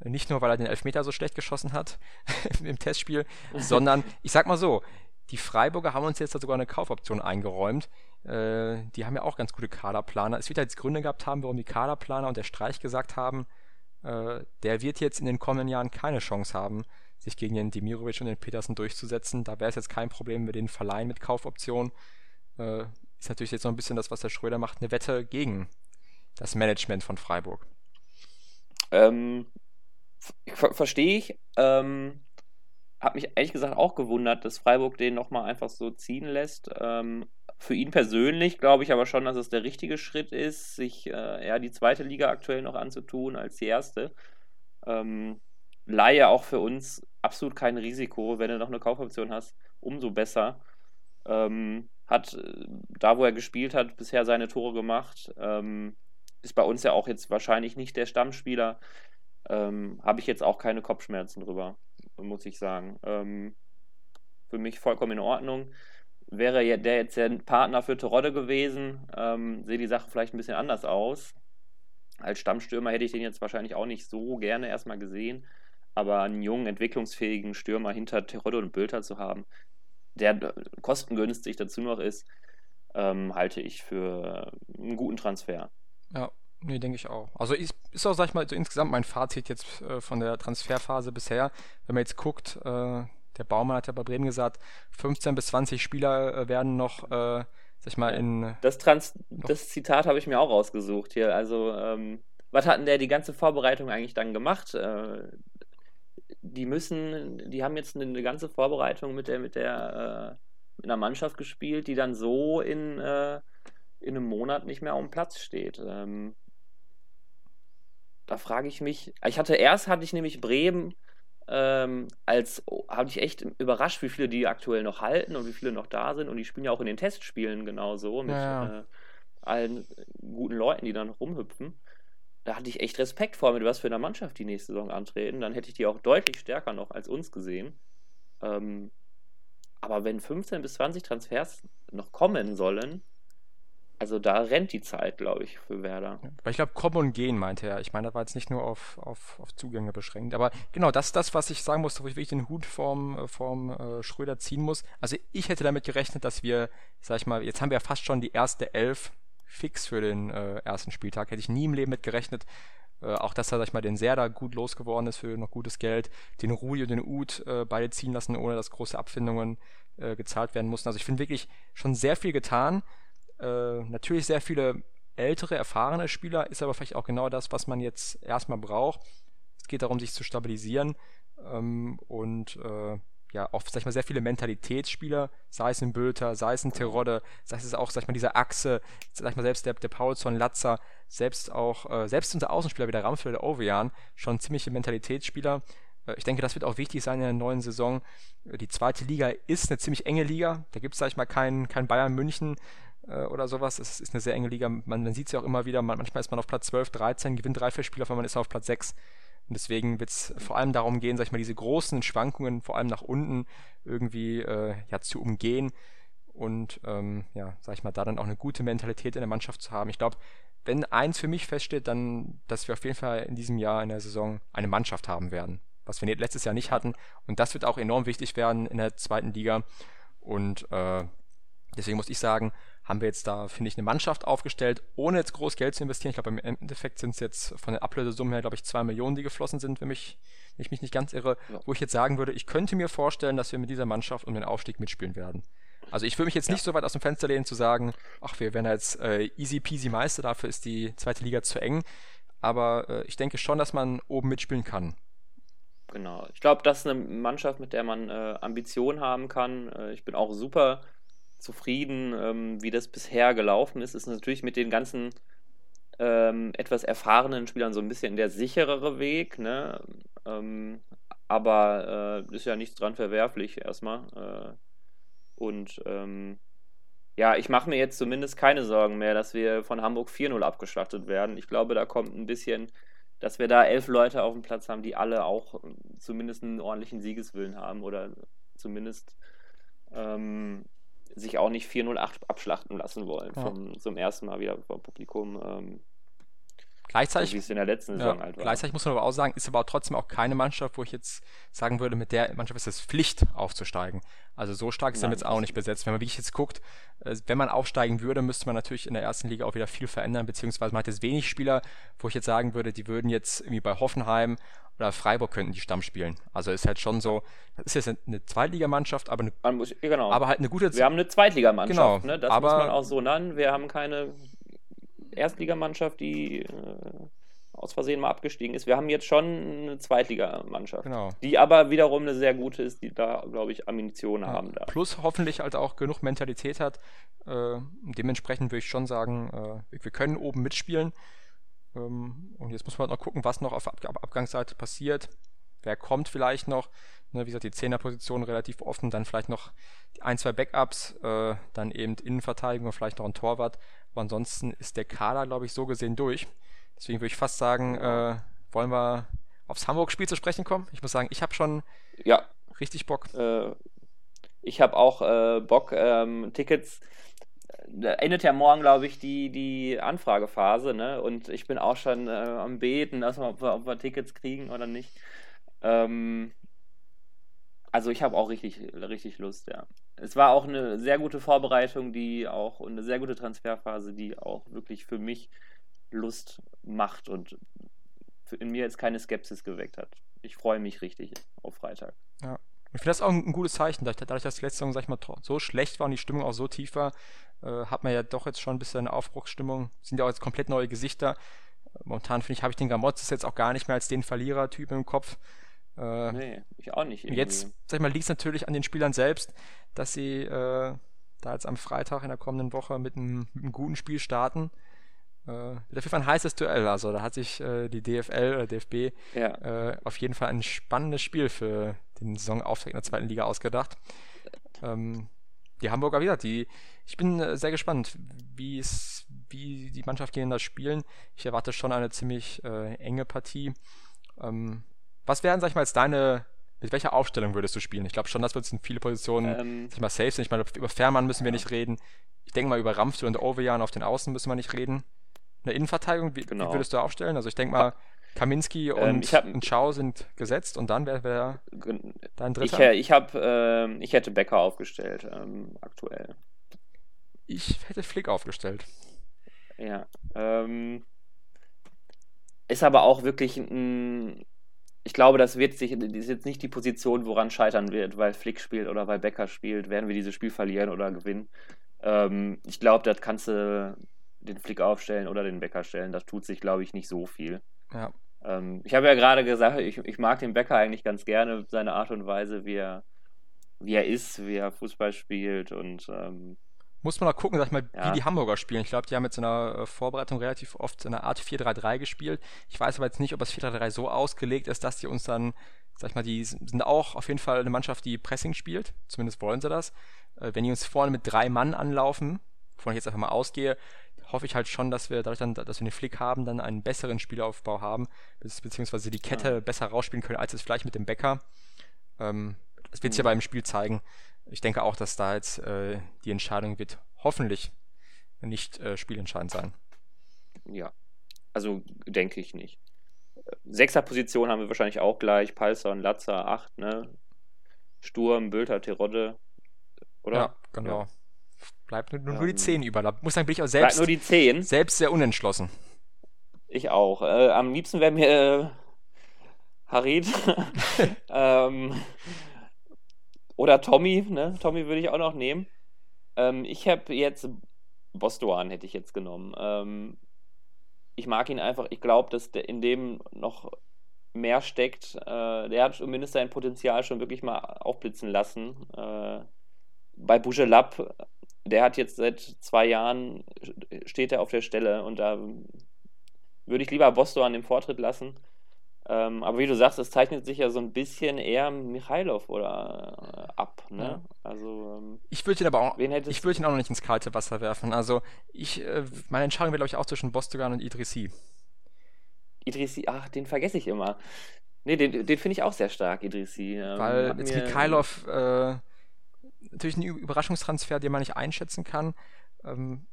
Nicht nur, weil er den Elfmeter so schlecht geschossen hat im Testspiel, sondern ich sag mal so, die Freiburger haben uns jetzt sogar eine Kaufoption eingeräumt. Äh, die haben ja auch ganz gute Kaderplaner. Es wird jetzt Gründe gehabt haben, warum die Kaderplaner und der Streich gesagt haben, äh, der wird jetzt in den kommenden Jahren keine Chance haben, sich gegen den Demirovic und den Petersen durchzusetzen. Da wäre es jetzt kein Problem, wenn wir den verleihen mit Kaufoption. Äh, ist natürlich jetzt noch ein bisschen das, was der Schröder macht, eine Wette gegen das Management von Freiburg. Ähm, verstehe ich. Ähm, habe mich ehrlich gesagt auch gewundert, dass Freiburg den nochmal einfach so ziehen lässt. Ähm, für ihn persönlich glaube ich aber schon, dass es der richtige Schritt ist, sich äh, eher die zweite Liga aktuell noch anzutun als die erste. Ähm, Laie auch für uns absolut kein Risiko. Wenn du noch eine Kaufoption hast, umso besser. Ähm, hat äh, da, wo er gespielt hat, bisher seine Tore gemacht. Ähm, ist bei uns ja auch jetzt wahrscheinlich nicht der Stammspieler ähm, habe ich jetzt auch keine Kopfschmerzen drüber, muss ich sagen. Ähm, für mich vollkommen in Ordnung. Wäre der jetzt der Partner für Terodde gewesen, ähm, sehe die Sache vielleicht ein bisschen anders aus. Als Stammstürmer hätte ich den jetzt wahrscheinlich auch nicht so gerne erstmal gesehen. Aber einen jungen, entwicklungsfähigen Stürmer hinter Terodde und Bülter zu haben, der kostengünstig dazu noch ist, ähm, halte ich für einen guten Transfer. Ja, Nee, denke ich auch. Also ist, ist auch, sag ich mal, so insgesamt mein Fazit jetzt äh, von der Transferphase bisher. Wenn man jetzt guckt, äh, der Baumann hat ja bei Bremen gesagt, 15 bis 20 Spieler äh, werden noch, äh, sag ich mal, in. Das, Trans das Zitat habe ich mir auch rausgesucht hier. Also, ähm, was hatten der die ganze Vorbereitung eigentlich dann gemacht? Äh, die müssen, die haben jetzt eine, ganze Vorbereitung mit der, mit der in einer Mannschaft gespielt, die dann so in, äh, in einem Monat nicht mehr auf dem Platz steht. Ähm, da frage ich mich, ich hatte erst hatte ich nämlich Bremen ähm, als oh, habe ich echt überrascht, wie viele die aktuell noch halten und wie viele noch da sind und die spielen ja auch in den Testspielen genauso mit ja. äh, allen guten Leuten, die dann rumhüpfen. Da hatte ich echt Respekt vor, mit was für einer Mannschaft die nächste Saison antreten. Dann hätte ich die auch deutlich stärker noch als uns gesehen. Ähm, aber wenn 15 bis 20 Transfers noch kommen sollen, also da rennt die Zeit, glaube ich, für Werder. Weil ich glaube, kommen und gehen, meinte er. Ich meine, da war jetzt nicht nur auf, auf, auf Zugänge beschränkt. Aber genau, das ist das, was ich sagen muss, wo ich wirklich den Hut vorm, vorm äh, Schröder ziehen muss. Also ich hätte damit gerechnet, dass wir, sag ich mal, jetzt haben wir ja fast schon die erste Elf fix für den äh, ersten Spieltag. Hätte ich nie im Leben mit gerechnet. Äh, auch dass er, sag ich mal, den Serda gut losgeworden ist für noch gutes Geld. Den Rudi und den Ud äh, beide ziehen lassen, ohne dass große Abfindungen äh, gezahlt werden mussten. Also ich finde wirklich schon sehr viel getan. Äh, natürlich sehr viele ältere, erfahrene Spieler, ist aber vielleicht auch genau das, was man jetzt erstmal braucht. Es geht darum, sich zu stabilisieren ähm, und äh, ja, auch, sag ich mal, sehr viele Mentalitätsspieler, sei es ein Bülter, sei es ein Terodde, sei es auch, sag ich mal, diese Achse, sag ich mal, selbst der, der Paulson, Latzer, selbst auch, äh, selbst unser Außenspieler wie der Ramsfeld, der Ovejan, schon ziemliche Mentalitätsspieler. Äh, ich denke, das wird auch wichtig sein in der neuen Saison. Äh, die zweite Liga ist eine ziemlich enge Liga. Da gibt es, sag ich mal, kein, kein Bayern München äh, oder sowas. Es ist eine sehr enge Liga. Man, man sieht es ja auch immer wieder. Man, manchmal ist man auf Platz 12, 13, gewinnt drei, vier Spiele, aber man ist auf Platz 6. Und deswegen wird es vor allem darum gehen, sag ich mal, diese großen Schwankungen, vor allem nach unten, irgendwie äh, ja, zu umgehen und ähm, ja, sag ich mal, da dann auch eine gute Mentalität in der Mannschaft zu haben. Ich glaube, wenn eins für mich feststeht, dann, dass wir auf jeden Fall in diesem Jahr in der Saison eine Mannschaft haben werden, was wir letztes Jahr nicht hatten. Und das wird auch enorm wichtig werden in der zweiten Liga. Und äh, deswegen muss ich sagen, haben wir jetzt da, finde ich, eine Mannschaft aufgestellt, ohne jetzt groß Geld zu investieren. Ich glaube, im Endeffekt sind es jetzt von der Ablösesummen her, glaube ich, zwei Millionen, die geflossen sind, wenn, mich, wenn ich mich nicht ganz irre. Ja. Wo ich jetzt sagen würde, ich könnte mir vorstellen, dass wir mit dieser Mannschaft um den Aufstieg mitspielen werden. Also ich würde mich jetzt ja. nicht so weit aus dem Fenster lehnen zu sagen, ach, wir werden jetzt äh, easy peasy Meister, dafür ist die zweite Liga zu eng. Aber äh, ich denke schon, dass man oben mitspielen kann. Genau. Ich glaube, das ist eine Mannschaft, mit der man äh, Ambitionen haben kann. Äh, ich bin auch super zufrieden, ähm, wie das bisher gelaufen ist. Ist natürlich mit den ganzen ähm, etwas erfahrenen Spielern so ein bisschen der sicherere Weg, ne? Ähm, aber äh, ist ja nichts dran verwerflich erstmal. Äh, und ähm, ja, ich mache mir jetzt zumindest keine Sorgen mehr, dass wir von Hamburg 4-0 abgeschlachtet werden. Ich glaube, da kommt ein bisschen, dass wir da elf Leute auf dem Platz haben, die alle auch zumindest einen ordentlichen Siegeswillen haben oder zumindest ähm, sich auch nicht 4-0 abschlachten lassen wollen ja. vom, zum ersten Mal wieder vom Publikum. Ähm, Gleichzeitig, so wie es in der letzten Saison halt war. Gleichzeitig muss man aber auch sagen, ist aber trotzdem auch keine Mannschaft, wo ich jetzt sagen würde, mit der Mannschaft ist es Pflicht aufzusteigen. Also so stark ist Nein, jetzt auch nicht besetzt. Wenn man wirklich jetzt guckt, äh, wenn man aufsteigen würde, müsste man natürlich in der ersten Liga auch wieder viel verändern, beziehungsweise man hat jetzt wenig Spieler, wo ich jetzt sagen würde, die würden jetzt irgendwie bei Hoffenheim oder Freiburg könnten die Stamm spielen. Also ist halt schon so, das ist jetzt eine Zweitligamannschaft, aber, eine, muss, genau. aber halt eine gute. Wir haben eine Zweitligamannschaft, genau, ne? das aber, muss man auch so nennen. Wir haben keine Erstligamannschaft, die äh, aus Versehen mal abgestiegen ist. Wir haben jetzt schon eine Zweitligamannschaft, genau. die aber wiederum eine sehr gute ist, die da, glaube ich, Ammunition ja. haben darf. Plus hoffentlich halt auch genug Mentalität hat. Äh, dementsprechend würde ich schon sagen, äh, wir können oben mitspielen. Ähm, und jetzt muss man halt noch gucken, was noch auf Ab Ab Abgangsseite passiert. Wer kommt vielleicht noch? Ne, wie gesagt, die Zehnerposition relativ offen, dann vielleicht noch ein, zwei Backups, äh, dann eben Innenverteidigung, vielleicht noch ein Torwart. Aber ansonsten ist der Kader, glaube ich, so gesehen durch. Deswegen würde ich fast sagen, äh, wollen wir aufs Hamburg-Spiel zu sprechen kommen? Ich muss sagen, ich habe schon ja. richtig Bock. Äh, ich habe auch äh, Bock. Ähm, Tickets da endet ja morgen, glaube ich, die, die Anfragephase, ne? Und ich bin auch schon äh, am Beten, dass wir, ob, wir, ob wir Tickets kriegen oder nicht. Ähm, also ich habe auch richtig, richtig Lust, ja. Es war auch eine sehr gute Vorbereitung, die auch und eine sehr gute Transferphase, die auch wirklich für mich Lust macht und in mir jetzt keine Skepsis geweckt hat. Ich freue mich richtig auf Freitag. Ja. Ich finde das auch ein, gutes Zeichen, dadurch, dass die letzte Saison, sag ich mal, so schlecht war und die Stimmung auch so tief war, äh, hat man ja doch jetzt schon ein bisschen eine Aufbruchsstimmung. Sind ja auch jetzt komplett neue Gesichter. Momentan finde ich, habe ich den Gamotzes jetzt auch gar nicht mehr als den Verlierertyp im Kopf. Äh, nee, ich auch nicht. Irgendwie. Jetzt, sag ich mal, liegt es natürlich an den Spielern selbst, dass sie äh, da jetzt am Freitag in der kommenden Woche mit einem, mit einem guten Spiel starten. Äh, wird auf jeden Fall ein heißes Duell. Also da hat sich äh, die DFL oder DFB ja. äh, auf jeden Fall ein spannendes Spiel für den Saisonauftakt in der zweiten Liga ausgedacht. Ähm, die Hamburger wieder, die, ich bin äh, sehr gespannt, wie es, wie die Mannschaft gegeneinander spielen. Ich erwarte schon eine ziemlich äh, enge Partie. Ähm, was wären, sag ich mal, jetzt deine mit welcher Aufstellung würdest du spielen? Ich glaube schon, dass wir uns in viele Positionen ähm, sag ich mal, safe sind. Ich meine, über Fährmann müssen wir nicht reden. Ich denke mal, über Ramftel und Ovejan auf den Außen müssen wir nicht reden. In der Innenverteidigung, wie, genau. wie würdest du aufstellen? Also ich denke mal, Kaminski und, ähm, und Schau sind gesetzt und dann wäre wär dein dritter. Ich, ich, hab, äh, ich hätte Becker aufgestellt, ähm, aktuell. Ich hätte Flick aufgestellt. Ja. Ähm, ist aber auch wirklich ein ich glaube, das wird sich, das ist jetzt nicht die Position, woran scheitern wird, weil Flick spielt oder weil Becker spielt, werden wir dieses Spiel verlieren oder gewinnen. Ähm, ich glaube, das kannst du den Flick aufstellen oder den Becker stellen. Das tut sich, glaube ich, nicht so viel. Ja. Ähm, ich habe ja gerade gesagt, ich, ich mag den Becker eigentlich ganz gerne, seine Art und Weise, wie er, wie er ist, wie er Fußball spielt und ähm, muss man mal gucken, sag ich mal, ja. wie die Hamburger spielen. Ich glaube, die haben jetzt in der äh, Vorbereitung relativ oft in einer Art 4-3-3 gespielt. Ich weiß aber jetzt nicht, ob das 4-3-3 so ausgelegt ist, dass die uns dann, sag ich mal, die sind auch auf jeden Fall eine Mannschaft, die Pressing spielt. Zumindest wollen sie das. Äh, wenn die uns vorne mit drei Mann anlaufen, wovon ich jetzt einfach mal ausgehe, hoffe ich halt schon, dass wir dadurch dann, dass wir den Flick haben, dann einen besseren Spielaufbau haben, beziehungsweise die Kette ja. besser rausspielen können, als es vielleicht mit dem Bäcker. Ähm, das wird sich mhm. aber im Spiel zeigen ich denke auch, dass da jetzt äh, die Entscheidung wird hoffentlich nicht äh, spielentscheidend sein. Ja, also denke ich nicht. Sechser-Position haben wir wahrscheinlich auch gleich. Palzer und Latzer, acht, ne? Sturm, Bülter, Terodde, oder? Ja, genau. Ja. Bleibt nur, nur, ähm, die 10 über. Da muss sagen, bin ich auch selbst, nur die 10. selbst sehr unentschlossen. Ich auch. Äh, am liebsten wäre mir äh, Harid. ähm, oder Tommy, ne? Tommy würde ich auch noch nehmen. Ähm, ich habe jetzt Bostoan hätte ich jetzt genommen. Ähm, ich mag ihn einfach. Ich glaube, dass der in dem noch mehr steckt. Äh, der hat zumindest sein Potenzial schon wirklich mal aufblitzen lassen. Äh, bei Bujelab, der hat jetzt seit zwei Jahren steht er auf der Stelle und da würde ich lieber Bostoan den Vortritt lassen. Ähm, aber wie du sagst, es zeichnet sich ja so ein bisschen eher Michailov oder äh, ab. Ne? Ja. Also, ähm, ich würde ihn aber auch, ich würde ihn auch noch nicht ins kalte Wasser werfen. Also ich, äh, meine Entscheidung wäre glaube ich auch zwischen Bostogan und Idrissi. Idrissi, ach, den vergesse ich immer. Nee, den, den finde ich auch sehr stark, Idrissi. Ähm, Weil jetzt Mikhailov äh, natürlich ein Überraschungstransfer, den man nicht einschätzen kann. Ähm,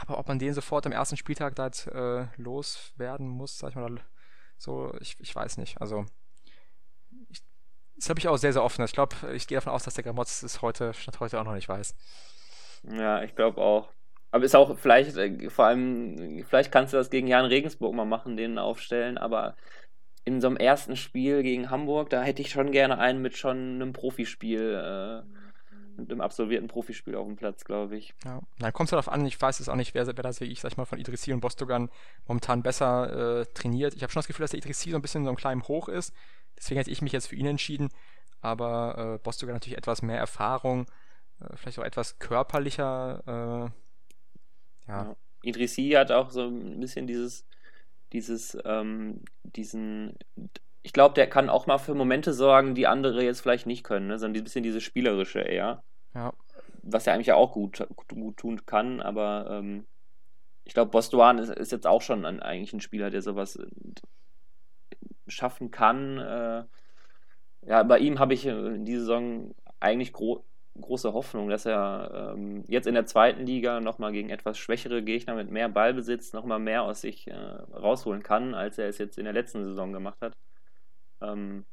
aber ob man den sofort am ersten Spieltag da jetzt äh, loswerden muss, sag ich mal, so, ich, ich weiß nicht. Also, ich, das habe ich auch sehr, sehr offen. Ich glaube, ich gehe davon aus, dass der Gramotz es heute, statt heute auch noch nicht weiß. Ja, ich glaube auch. Aber ist auch vielleicht, äh, vor allem, vielleicht kannst du das gegen Jan Regensburg mal machen, den aufstellen, aber in so einem ersten Spiel gegen Hamburg, da hätte ich schon gerne einen mit schon einem Profispiel äh, mit einem absolvierten Profispiel auf dem Platz, glaube ich. Ja, dann kommt es darauf an, ich weiß es auch nicht, wer, wer das wie ich, sag ich mal, von Idrissi und Bostogan momentan besser äh, trainiert. Ich habe schon das Gefühl, dass der Idrissi so ein bisschen so ein kleinem Hoch ist. Deswegen hätte ich mich jetzt für ihn entschieden. Aber äh, Bostogan natürlich etwas mehr Erfahrung, äh, vielleicht auch etwas körperlicher. Äh, ja. ja. Idrissi hat auch so ein bisschen dieses, dieses, ähm, diesen ich glaube, der kann auch mal für Momente sorgen, die andere jetzt vielleicht nicht können, ne? sondern ein bisschen diese spielerische eher. Ja. Was er eigentlich auch gut, gut tun kann, aber ähm, ich glaube, Bostoan ist, ist, jetzt auch schon ein, eigentlich ein Spieler, der sowas äh, schaffen kann. Äh, ja, bei ihm habe ich in dieser Saison eigentlich gro große Hoffnung, dass er ähm, jetzt in der zweiten Liga nochmal gegen etwas schwächere Gegner mit mehr Ballbesitz nochmal mehr aus sich äh, rausholen kann, als er es jetzt in der letzten Saison gemacht hat. Ähm,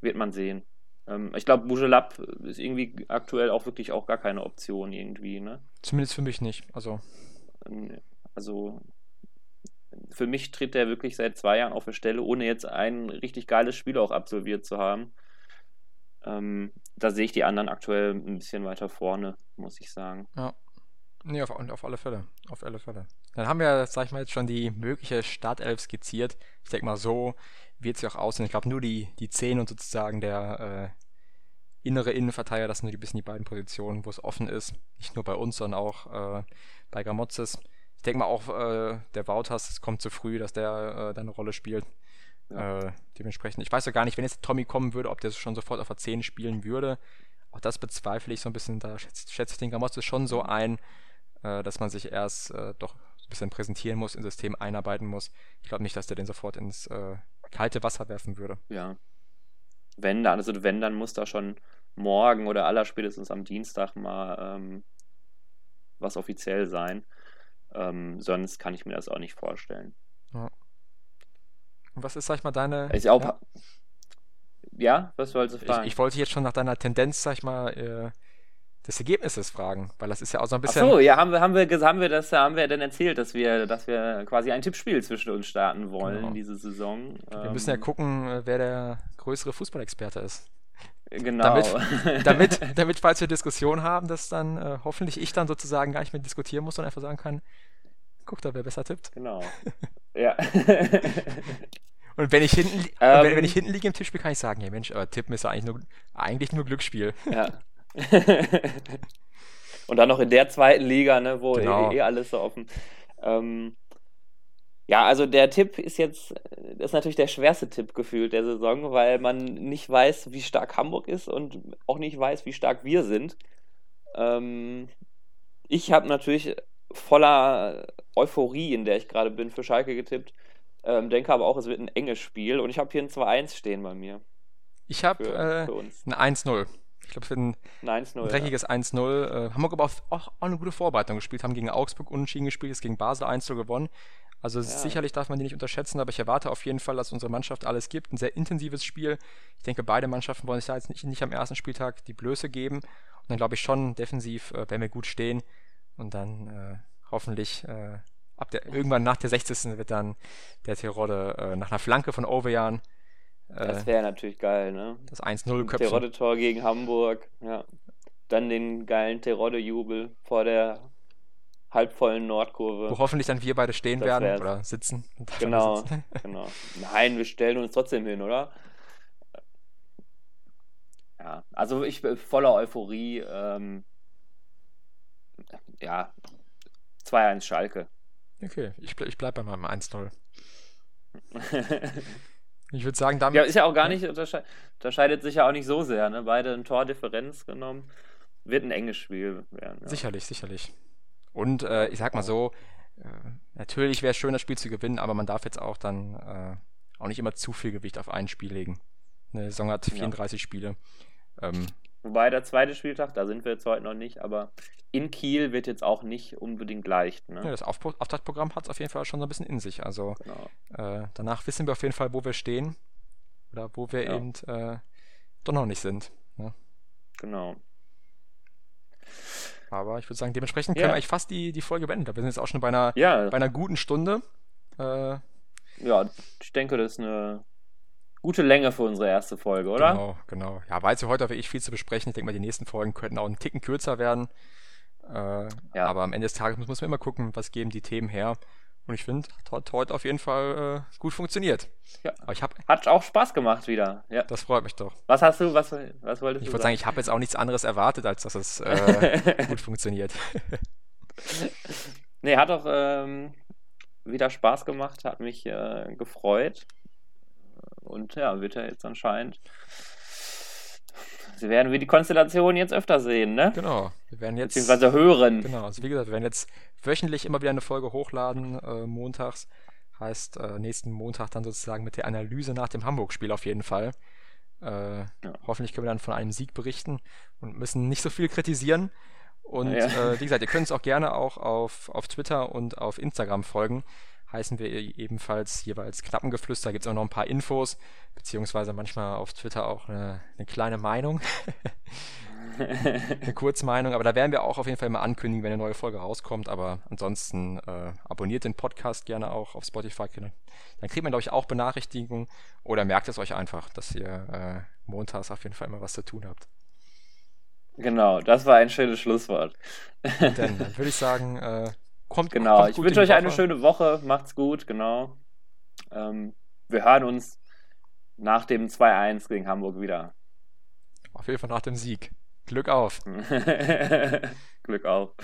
wird man sehen. Ähm, ich glaube, Bujelab ist irgendwie aktuell auch wirklich auch gar keine Option irgendwie, ne? Zumindest für mich nicht. Also. Also für mich tritt der wirklich seit zwei Jahren auf der Stelle, ohne jetzt ein richtig geiles Spiel auch absolviert zu haben. Ähm, da sehe ich die anderen aktuell ein bisschen weiter vorne, muss ich sagen. Ja. Nee, auf, auf alle Fälle. Auf alle Fälle. Dann haben wir, sag ich mal, jetzt schon die mögliche Startelf skizziert. Ich denke mal, so wird ja auch aussehen. Ich glaube, nur die, die 10 und sozusagen der äh, innere Innenverteidiger, das sind nur die bisschen die beiden Positionen, wo es offen ist. Nicht nur bei uns, sondern auch äh, bei Gramozis. Ich denke mal auch, äh, der Wouters, es kommt zu früh, dass der äh, da eine Rolle spielt. Ja. Äh, dementsprechend, ich weiß ja gar nicht, wenn jetzt Tommy kommen würde, ob der schon sofort auf der 10 spielen würde. Auch das bezweifle ich so ein bisschen. Da schätze, schätze ich den Gramozis schon so ein, äh, dass man sich erst äh, doch bisschen präsentieren muss, ins System einarbeiten muss. Ich glaube nicht, dass der den sofort ins äh, kalte Wasser werfen würde. Ja. Wenn dann, also wenn, dann muss da schon morgen oder allerspätestens am Dienstag mal ähm, was offiziell sein. Ähm, sonst kann ich mir das auch nicht vorstellen. Ja. Und was ist, sag ich mal, deine. Ist auch, ja? ja? was wolltest du fragen? Ich, ich, wollte jetzt schon nach deiner Tendenz, sag ich mal, äh, des Ergebnisses fragen, weil das ist ja auch so ein bisschen. Ach so, ja, haben wir, haben wir, haben wir das, haben wir denn erzählt, dass wir, dass wir quasi ein Tippspiel zwischen uns starten wollen genau. diese Saison. Wir müssen ja ähm, gucken, äh, wer der größere Fußballexperte ist. Genau. Damit, damit, damit, falls wir Diskussionen haben, dass dann äh, hoffentlich ich dann sozusagen gar nicht mehr diskutieren muss und einfach sagen kann, guck da, wer besser tippt. Genau. Ja. Und wenn ich hinten, ähm, wenn, wenn, ich hinten liege im Tippspiel, kann ich sagen, ja Mensch, aber tippen ist ja eigentlich nur, eigentlich nur Glücksspiel. Ja. und dann noch in der zweiten Liga, ne, wo genau. eh, eh, alles so offen. Ähm, ja, also der Tipp ist jetzt, das ist natürlich der schwerste Tipp gefühlt der Saison, weil man nicht weiß, wie stark Hamburg ist und auch nicht weiß, wie stark wir sind. Ähm, ich habe natürlich voller Euphorie, in der ich gerade bin, für Schalke getippt. Ähm, denke aber auch, es wird ein enges Spiel und ich habe hier ein 2-1 stehen bei mir. Ich habe äh, ein 1-0. Ich glaube, es wird ein, ein, dreckiges ja. 1-0. Äh, Hamburg aber auch, auch, eine gute Vorbereitung gespielt, haben gegen Augsburg unentschieden gespielt, ist gegen Basel 1-0 gewonnen. Also ja. sicherlich darf man die nicht unterschätzen, aber ich erwarte auf jeden Fall, dass unsere Mannschaft alles gibt. Ein sehr intensives Spiel. Ich denke, beide Mannschaften wollen sich da jetzt nicht, nicht am ersten Spieltag die Blöße geben. Und dann glaube ich schon, defensiv äh, werden wir gut stehen. Und dann äh, hoffentlich äh, ab der, irgendwann nach der 60. wird dann der Terodde äh, nach einer Flanke von Overjan das äh, wäre natürlich geil, ne? Das 1-0 Köpfen. Terodde-Tor gegen Hamburg, ja. Dann den geilen Terodde-Jubel vor der halbvollen Nordkurve. Wo hoffentlich dann wir beide stehen das werden oder sitzen. Genau, sitzen. genau. Nein, wir stellen uns trotzdem hin, oder? Ja, also ich bin voller Euphorie. Ähm, ja, 2-1 Schalke. Okay, ich, ich bleibe bei meinem 1-0. Ich würde sagen, damit. Ja, ist ja auch gar nicht, untersche unterscheidet sich ja auch nicht so sehr, ne? Beide eine Tordifferenz genommen. Wird ein enges Spiel werden. Ja. Sicherlich, sicherlich. Und äh, ich sag mal so, äh, natürlich wäre es schön, das Spiel zu gewinnen, aber man darf jetzt auch dann äh, auch nicht immer zu viel Gewicht auf ein Spiel legen. Eine Saison hat 34 ja. Spiele. Ähm, Wobei der zweite Spieltag, da sind wir jetzt heute noch nicht, aber in Kiel wird jetzt auch nicht unbedingt leicht. Ne? Ja, das Auf Auftaktprogramm hat es auf jeden Fall schon so ein bisschen in sich. Also genau. äh, danach wissen wir auf jeden Fall, wo wir stehen oder wo wir ja. eben äh, doch noch nicht sind. Ne? Genau. Aber ich würde sagen, dementsprechend können ja. wir eigentlich fast die, die Folge beenden. Wir sind jetzt auch schon bei einer, bei einer guten Stunde. Äh, ja, ich denke, das ist eine gute Länge für unsere erste Folge, oder? Genau, genau. Ja, war jetzt heute auch wirklich viel zu besprechen. Ich denke mal, die nächsten Folgen könnten auch einen Ticken kürzer werden. Äh, ja. Aber am Ende des Tages muss, muss man immer gucken, was geben die Themen her. Und ich finde, hat heute auf jeden Fall äh, gut funktioniert. Ja. Aber ich hab, hat auch Spaß gemacht wieder. Ja. Das freut mich doch. Was hast du, was, was wolltest ich du Ich würde sagen, ich habe jetzt auch nichts anderes erwartet, als dass es äh, gut funktioniert. nee, hat auch ähm, wieder Spaß gemacht, hat mich äh, gefreut. Und ja, wird ja jetzt anscheinend. Sie werden wir die Konstellation jetzt öfter sehen, ne? Genau. Wir werden jetzt. Beziehungsweise hören. Genau, also wie gesagt, wir werden jetzt wöchentlich immer wieder eine Folge hochladen, äh, montags. Heißt, äh, nächsten Montag dann sozusagen mit der Analyse nach dem Hamburg-Spiel auf jeden Fall. Äh, ja. Hoffentlich können wir dann von einem Sieg berichten und müssen nicht so viel kritisieren. Und ja. äh, wie gesagt, ihr könnt uns auch gerne auch auf, auf Twitter und auf Instagram folgen heißen wir ebenfalls jeweils Knappengeflüster. Gibt es auch noch ein paar Infos, beziehungsweise manchmal auf Twitter auch eine, eine kleine Meinung. eine Kurzmeinung, aber da werden wir auch auf jeden Fall mal ankündigen, wenn eine neue Folge rauskommt. Aber ansonsten äh, abonniert den Podcast gerne auch auf Spotify. Dann kriegt man, glaube ich, auch Benachrichtigungen oder merkt es euch einfach, dass ihr äh, montags auf jeden Fall immer was zu tun habt. Genau, das war ein schönes Schlusswort. Dann, dann würde ich sagen, äh, kommt Genau, kommt ich wünsche euch die eine schöne Woche. Macht's gut, genau. Ähm, wir hören uns nach dem 2-1 gegen Hamburg wieder. Auf jeden Fall nach dem Sieg. Glück auf. Glück auf.